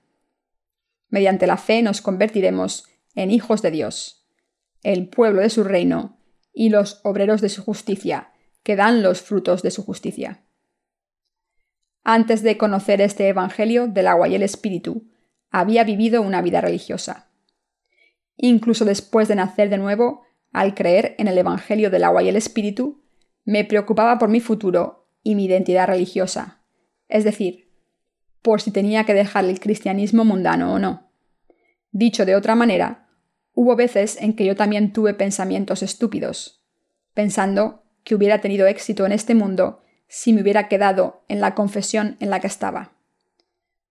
Mediante la fe nos convertiremos en hijos de Dios, el pueblo de su reino y los obreros de su justicia, que dan los frutos de su justicia. Antes de conocer este Evangelio del agua y el Espíritu, había vivido una vida religiosa. Incluso después de nacer de nuevo, al creer en el Evangelio del agua y el Espíritu, me preocupaba por mi futuro y mi identidad religiosa, es decir, por si tenía que dejar el cristianismo mundano o no. Dicho de otra manera, hubo veces en que yo también tuve pensamientos estúpidos, pensando que hubiera tenido éxito en este mundo si me hubiera quedado en la confesión en la que estaba.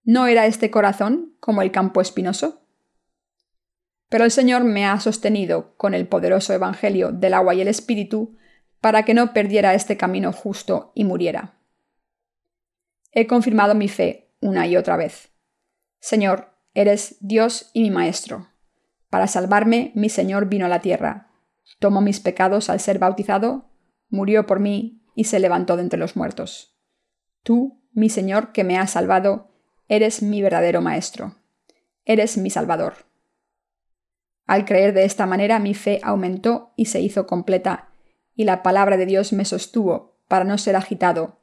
¿No era este corazón como el campo espinoso? Pero el Señor me ha sostenido con el poderoso Evangelio del agua y el Espíritu para que no perdiera este camino justo y muriera. He confirmado mi fe una y otra vez. Señor, eres Dios y mi Maestro. Para salvarme, mi Señor vino a la tierra, tomó mis pecados al ser bautizado, murió por mí y se levantó de entre los muertos. Tú, mi Señor, que me has salvado, eres mi verdadero Maestro. Eres mi Salvador. Al creer de esta manera mi fe aumentó y se hizo completa, y la palabra de Dios me sostuvo para no ser agitado,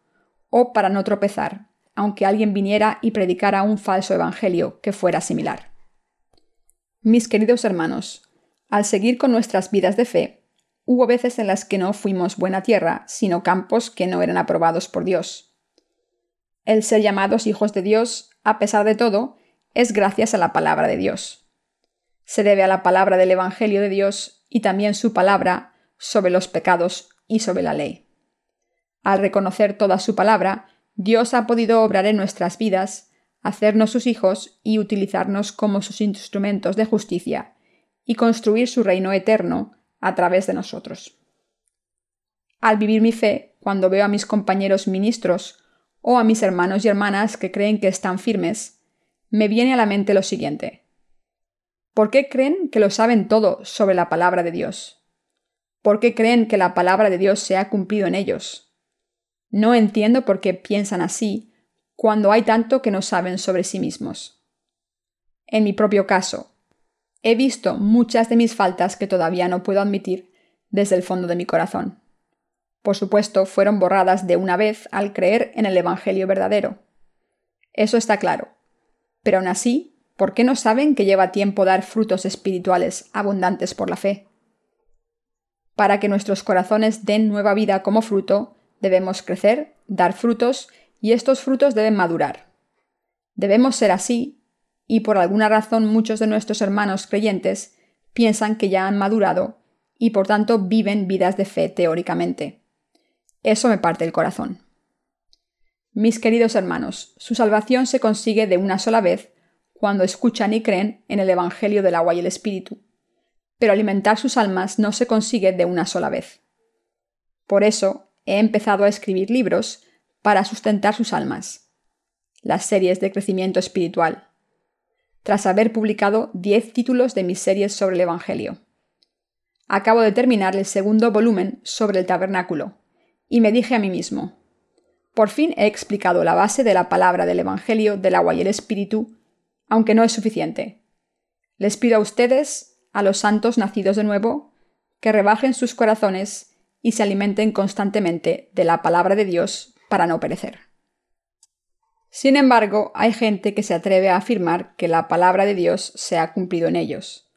o para no tropezar, aunque alguien viniera y predicara un falso evangelio que fuera similar. Mis queridos hermanos, al seguir con nuestras vidas de fe, Hubo veces en las que no fuimos buena tierra, sino campos que no eran aprobados por Dios. El ser llamados hijos de Dios, a pesar de todo, es gracias a la palabra de Dios. Se debe a la palabra del Evangelio de Dios y también su palabra sobre los pecados y sobre la ley. Al reconocer toda su palabra, Dios ha podido obrar en nuestras vidas, hacernos sus hijos y utilizarnos como sus instrumentos de justicia, y construir su reino eterno, a través de nosotros. Al vivir mi fe, cuando veo a mis compañeros ministros o a mis hermanos y hermanas que creen que están firmes, me viene a la mente lo siguiente. ¿Por qué creen que lo saben todo sobre la palabra de Dios? ¿Por qué creen que la palabra de Dios se ha cumplido en ellos? No entiendo por qué piensan así cuando hay tanto que no saben sobre sí mismos. En mi propio caso, He visto muchas de mis faltas que todavía no puedo admitir desde el fondo de mi corazón. Por supuesto, fueron borradas de una vez al creer en el Evangelio verdadero. Eso está claro. Pero aún así, ¿por qué no saben que lleva tiempo dar frutos espirituales abundantes por la fe? Para que nuestros corazones den nueva vida como fruto, debemos crecer, dar frutos, y estos frutos deben madurar. Debemos ser así y por alguna razón muchos de nuestros hermanos creyentes piensan que ya han madurado y por tanto viven vidas de fe teóricamente. Eso me parte el corazón. Mis queridos hermanos, su salvación se consigue de una sola vez cuando escuchan y creen en el Evangelio del agua y el Espíritu, pero alimentar sus almas no se consigue de una sola vez. Por eso he empezado a escribir libros para sustentar sus almas. Las series de crecimiento espiritual, tras haber publicado 10 títulos de mis series sobre el Evangelio. Acabo de terminar el segundo volumen sobre el tabernáculo, y me dije a mí mismo, por fin he explicado la base de la palabra del Evangelio del agua y el Espíritu, aunque no es suficiente. Les pido a ustedes, a los santos nacidos de nuevo, que rebajen sus corazones y se alimenten constantemente de la palabra de Dios para no perecer. Sin embargo, hay gente que se atreve a afirmar que la palabra de Dios se ha cumplido en ellos.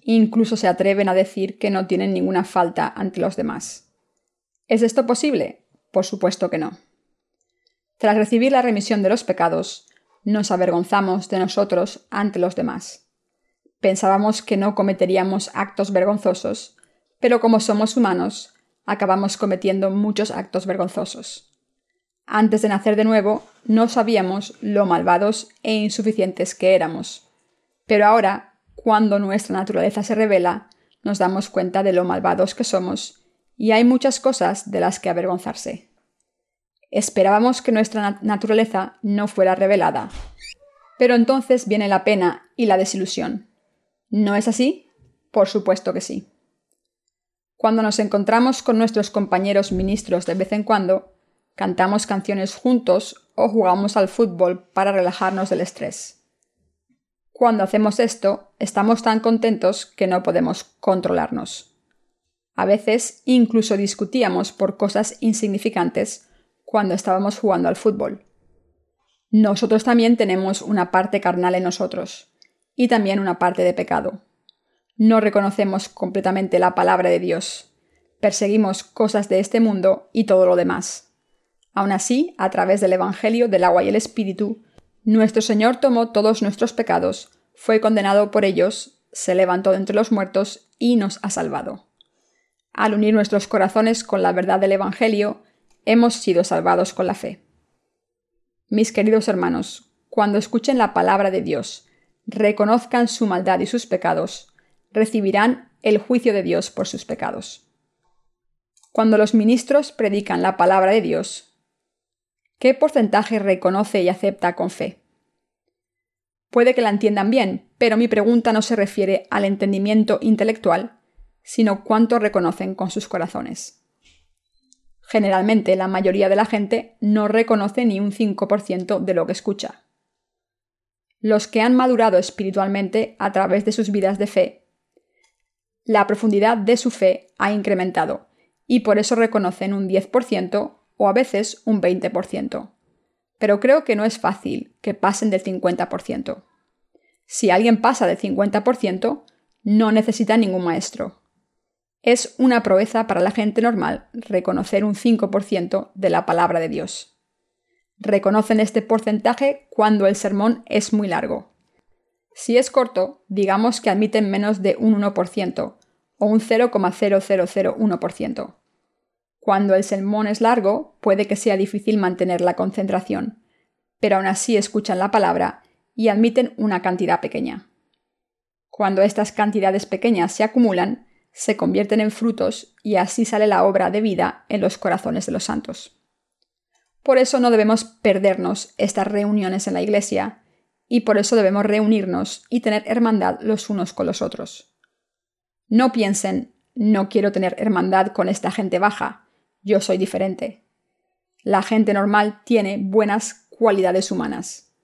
Incluso se atreven a decir que no tienen ninguna falta ante los demás. ¿Es esto posible? Por supuesto que no. Tras recibir la remisión de los pecados, nos avergonzamos de nosotros ante los demás. Pensábamos que no cometeríamos actos vergonzosos, pero como somos humanos, acabamos cometiendo muchos actos vergonzosos. Antes de nacer de nuevo, no sabíamos lo malvados e insuficientes que éramos. Pero ahora, cuando nuestra naturaleza se revela, nos damos cuenta de lo malvados que somos, y hay muchas cosas de las que avergonzarse. Esperábamos que nuestra naturaleza no fuera revelada, pero entonces viene la pena y la desilusión. ¿No es así? Por supuesto que sí. Cuando nos encontramos con nuestros compañeros ministros de vez en cuando, cantamos canciones juntos o jugamos al fútbol para relajarnos del estrés. Cuando hacemos esto, estamos tan contentos que no podemos controlarnos. A veces incluso discutíamos por cosas insignificantes cuando estábamos jugando al fútbol. Nosotros también tenemos una parte carnal en nosotros y también una parte de pecado. No reconocemos completamente la palabra de Dios. Perseguimos cosas de este mundo y todo lo demás. Aun así, a través del Evangelio del agua y el Espíritu, nuestro Señor tomó todos nuestros pecados, fue condenado por ellos, se levantó de entre los muertos y nos ha salvado. Al unir nuestros corazones con la verdad del Evangelio, hemos sido salvados con la fe. Mis queridos hermanos, cuando escuchen la palabra de Dios, reconozcan su maldad y sus pecados, recibirán el juicio de Dios por sus pecados. Cuando los ministros predican la palabra de Dios, ¿qué porcentaje reconoce y acepta con fe? Puede que la entiendan bien, pero mi pregunta no se refiere al entendimiento intelectual, sino cuánto reconocen con sus corazones. Generalmente la mayoría de la gente no reconoce ni un 5% de lo que escucha. Los que han madurado espiritualmente a través de sus vidas de fe, la profundidad de su fe ha incrementado y por eso reconocen un 10% o a veces un 20%. Pero creo que no es fácil que pasen del 50%. Si alguien pasa del 50%, no necesita ningún maestro. Es una proeza para la gente normal reconocer un 5% de la palabra de Dios. Reconocen este porcentaje cuando el sermón es muy largo. Si es corto, digamos que admiten menos de un 1% o un 0,0001%. Cuando el sermón es largo, puede que sea difícil mantener la concentración, pero aún así escuchan la palabra y admiten una cantidad pequeña. Cuando estas cantidades pequeñas se acumulan, se convierten en frutos y así sale la obra de vida en los corazones de los santos. Por eso no debemos perdernos estas reuniones en la Iglesia y por eso debemos reunirnos y tener hermandad los unos con los otros. No piensen, no quiero tener hermandad con esta gente baja, yo soy diferente. La gente normal tiene buenas cualidades humanas.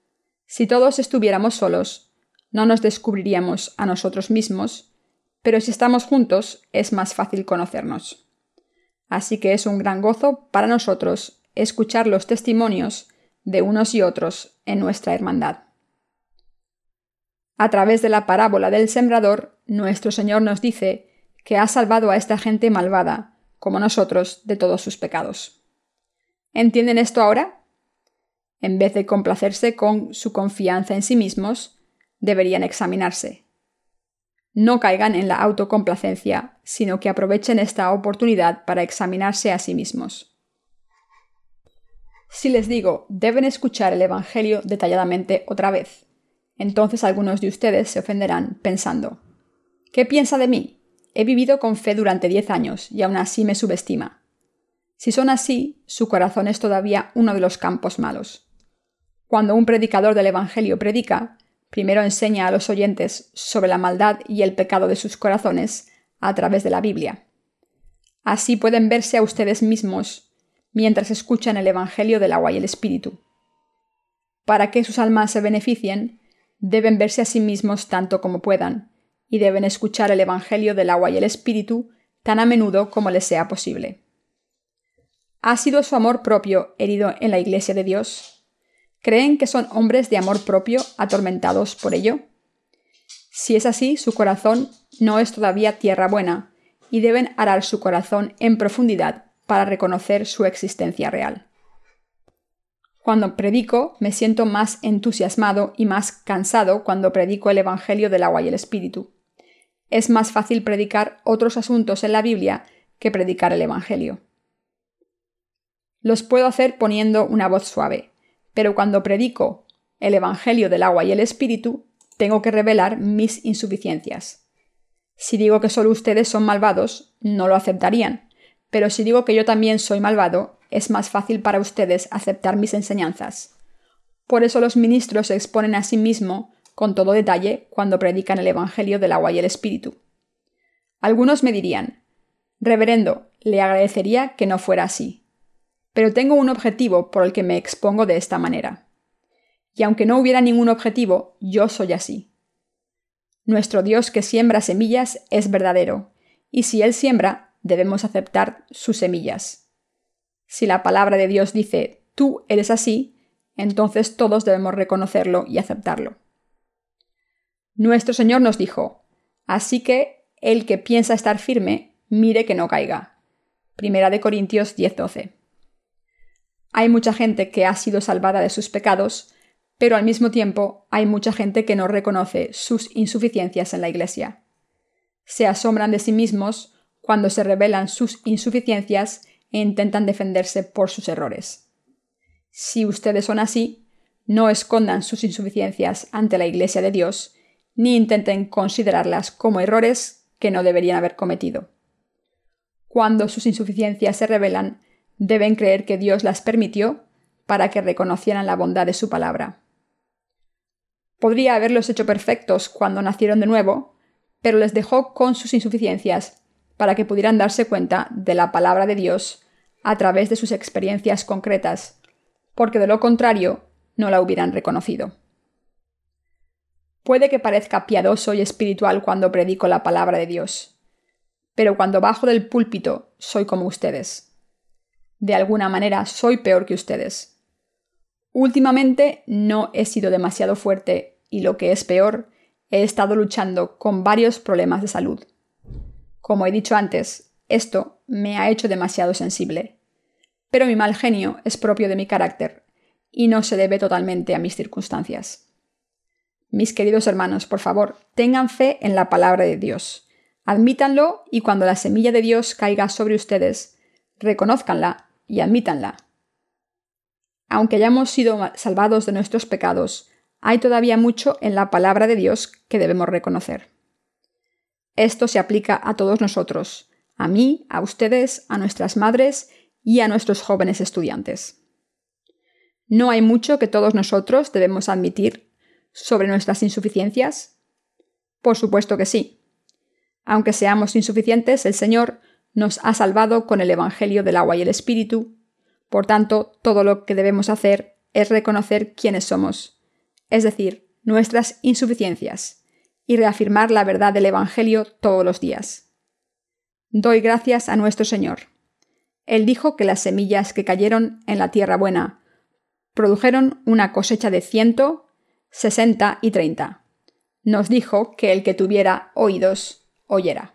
Si todos estuviéramos solos, no nos descubriríamos a nosotros mismos pero si estamos juntos es más fácil conocernos. Así que es un gran gozo para nosotros escuchar los testimonios de unos y otros en nuestra hermandad. A través de la parábola del sembrador, nuestro Señor nos dice que ha salvado a esta gente malvada, como nosotros, de todos sus pecados. ¿Entienden esto ahora? En vez de complacerse con su confianza en sí mismos, deberían examinarse no caigan en la autocomplacencia, sino que aprovechen esta oportunidad para examinarse a sí mismos. Si les digo, deben escuchar el Evangelio detalladamente otra vez, entonces algunos de ustedes se ofenderán pensando, ¿qué piensa de mí? He vivido con fe durante diez años y aún así me subestima. Si son así, su corazón es todavía uno de los campos malos. Cuando un predicador del Evangelio predica, Primero enseña a los oyentes sobre la maldad y el pecado de sus corazones a través de la Biblia. Así pueden verse a ustedes mismos mientras escuchan el Evangelio del agua y el Espíritu. Para que sus almas se beneficien, deben verse a sí mismos tanto como puedan, y deben escuchar el Evangelio del agua y el Espíritu tan a menudo como les sea posible. ¿Ha sido su amor propio herido en la Iglesia de Dios? ¿Creen que son hombres de amor propio atormentados por ello? Si es así, su corazón no es todavía tierra buena, y deben arar su corazón en profundidad para reconocer su existencia real. Cuando predico, me siento más entusiasmado y más cansado cuando predico el Evangelio del agua y el Espíritu. Es más fácil predicar otros asuntos en la Biblia que predicar el Evangelio. Los puedo hacer poniendo una voz suave, pero cuando predico el Evangelio del agua y el Espíritu, tengo que revelar mis insuficiencias. Si digo que solo ustedes son malvados, no lo aceptarían, pero si digo que yo también soy malvado, es más fácil para ustedes aceptar mis enseñanzas. Por eso los ministros se exponen a sí mismos con todo detalle cuando predican el Evangelio del agua y el Espíritu. Algunos me dirían, Reverendo, le agradecería que no fuera así. Pero tengo un objetivo por el que me expongo de esta manera. Y aunque no hubiera ningún objetivo, yo soy así. Nuestro Dios que siembra semillas es verdadero, y si Él siembra, debemos aceptar sus semillas. Si la palabra de Dios dice, tú eres así, entonces todos debemos reconocerlo y aceptarlo. Nuestro Señor nos dijo, así que el que piensa estar firme, mire que no caiga. Primera de Corintios 10:12. Hay mucha gente que ha sido salvada de sus pecados, pero al mismo tiempo hay mucha gente que no reconoce sus insuficiencias en la Iglesia. Se asombran de sí mismos cuando se revelan sus insuficiencias e intentan defenderse por sus errores. Si ustedes son así, no escondan sus insuficiencias ante la Iglesia de Dios ni intenten considerarlas como errores que no deberían haber cometido. Cuando sus insuficiencias se revelan, deben creer que Dios las permitió para que reconocieran la bondad de su palabra. Podría haberlos hecho perfectos cuando nacieron de nuevo, pero les dejó con sus insuficiencias para que pudieran darse cuenta de la palabra de Dios a través de sus experiencias concretas, porque de lo contrario no la hubieran reconocido. Puede que parezca piadoso y espiritual cuando predico la palabra de Dios, pero cuando bajo del púlpito soy como ustedes. De alguna manera soy peor que ustedes. Últimamente no he sido demasiado fuerte y lo que es peor, he estado luchando con varios problemas de salud. Como he dicho antes, esto me ha hecho demasiado sensible. Pero mi mal genio es propio de mi carácter y no se debe totalmente a mis circunstancias. Mis queridos hermanos, por favor, tengan fe en la palabra de Dios. Admítanlo y cuando la semilla de Dios caiga sobre ustedes, reconózcanla y admítanla. Aunque hayamos sido salvados de nuestros pecados, hay todavía mucho en la palabra de Dios que debemos reconocer. Esto se aplica a todos nosotros, a mí, a ustedes, a nuestras madres y a nuestros jóvenes estudiantes. No hay mucho que todos nosotros debemos admitir sobre nuestras insuficiencias? Por supuesto que sí. Aunque seamos insuficientes, el Señor nos ha salvado con el Evangelio del agua y el Espíritu. Por tanto, todo lo que debemos hacer es reconocer quiénes somos, es decir, nuestras insuficiencias, y reafirmar la verdad del Evangelio todos los días. Doy gracias a nuestro Señor. Él dijo que las semillas que cayeron en la tierra buena produjeron una cosecha de ciento, 60 y 30. Nos dijo que el que tuviera oídos oyera.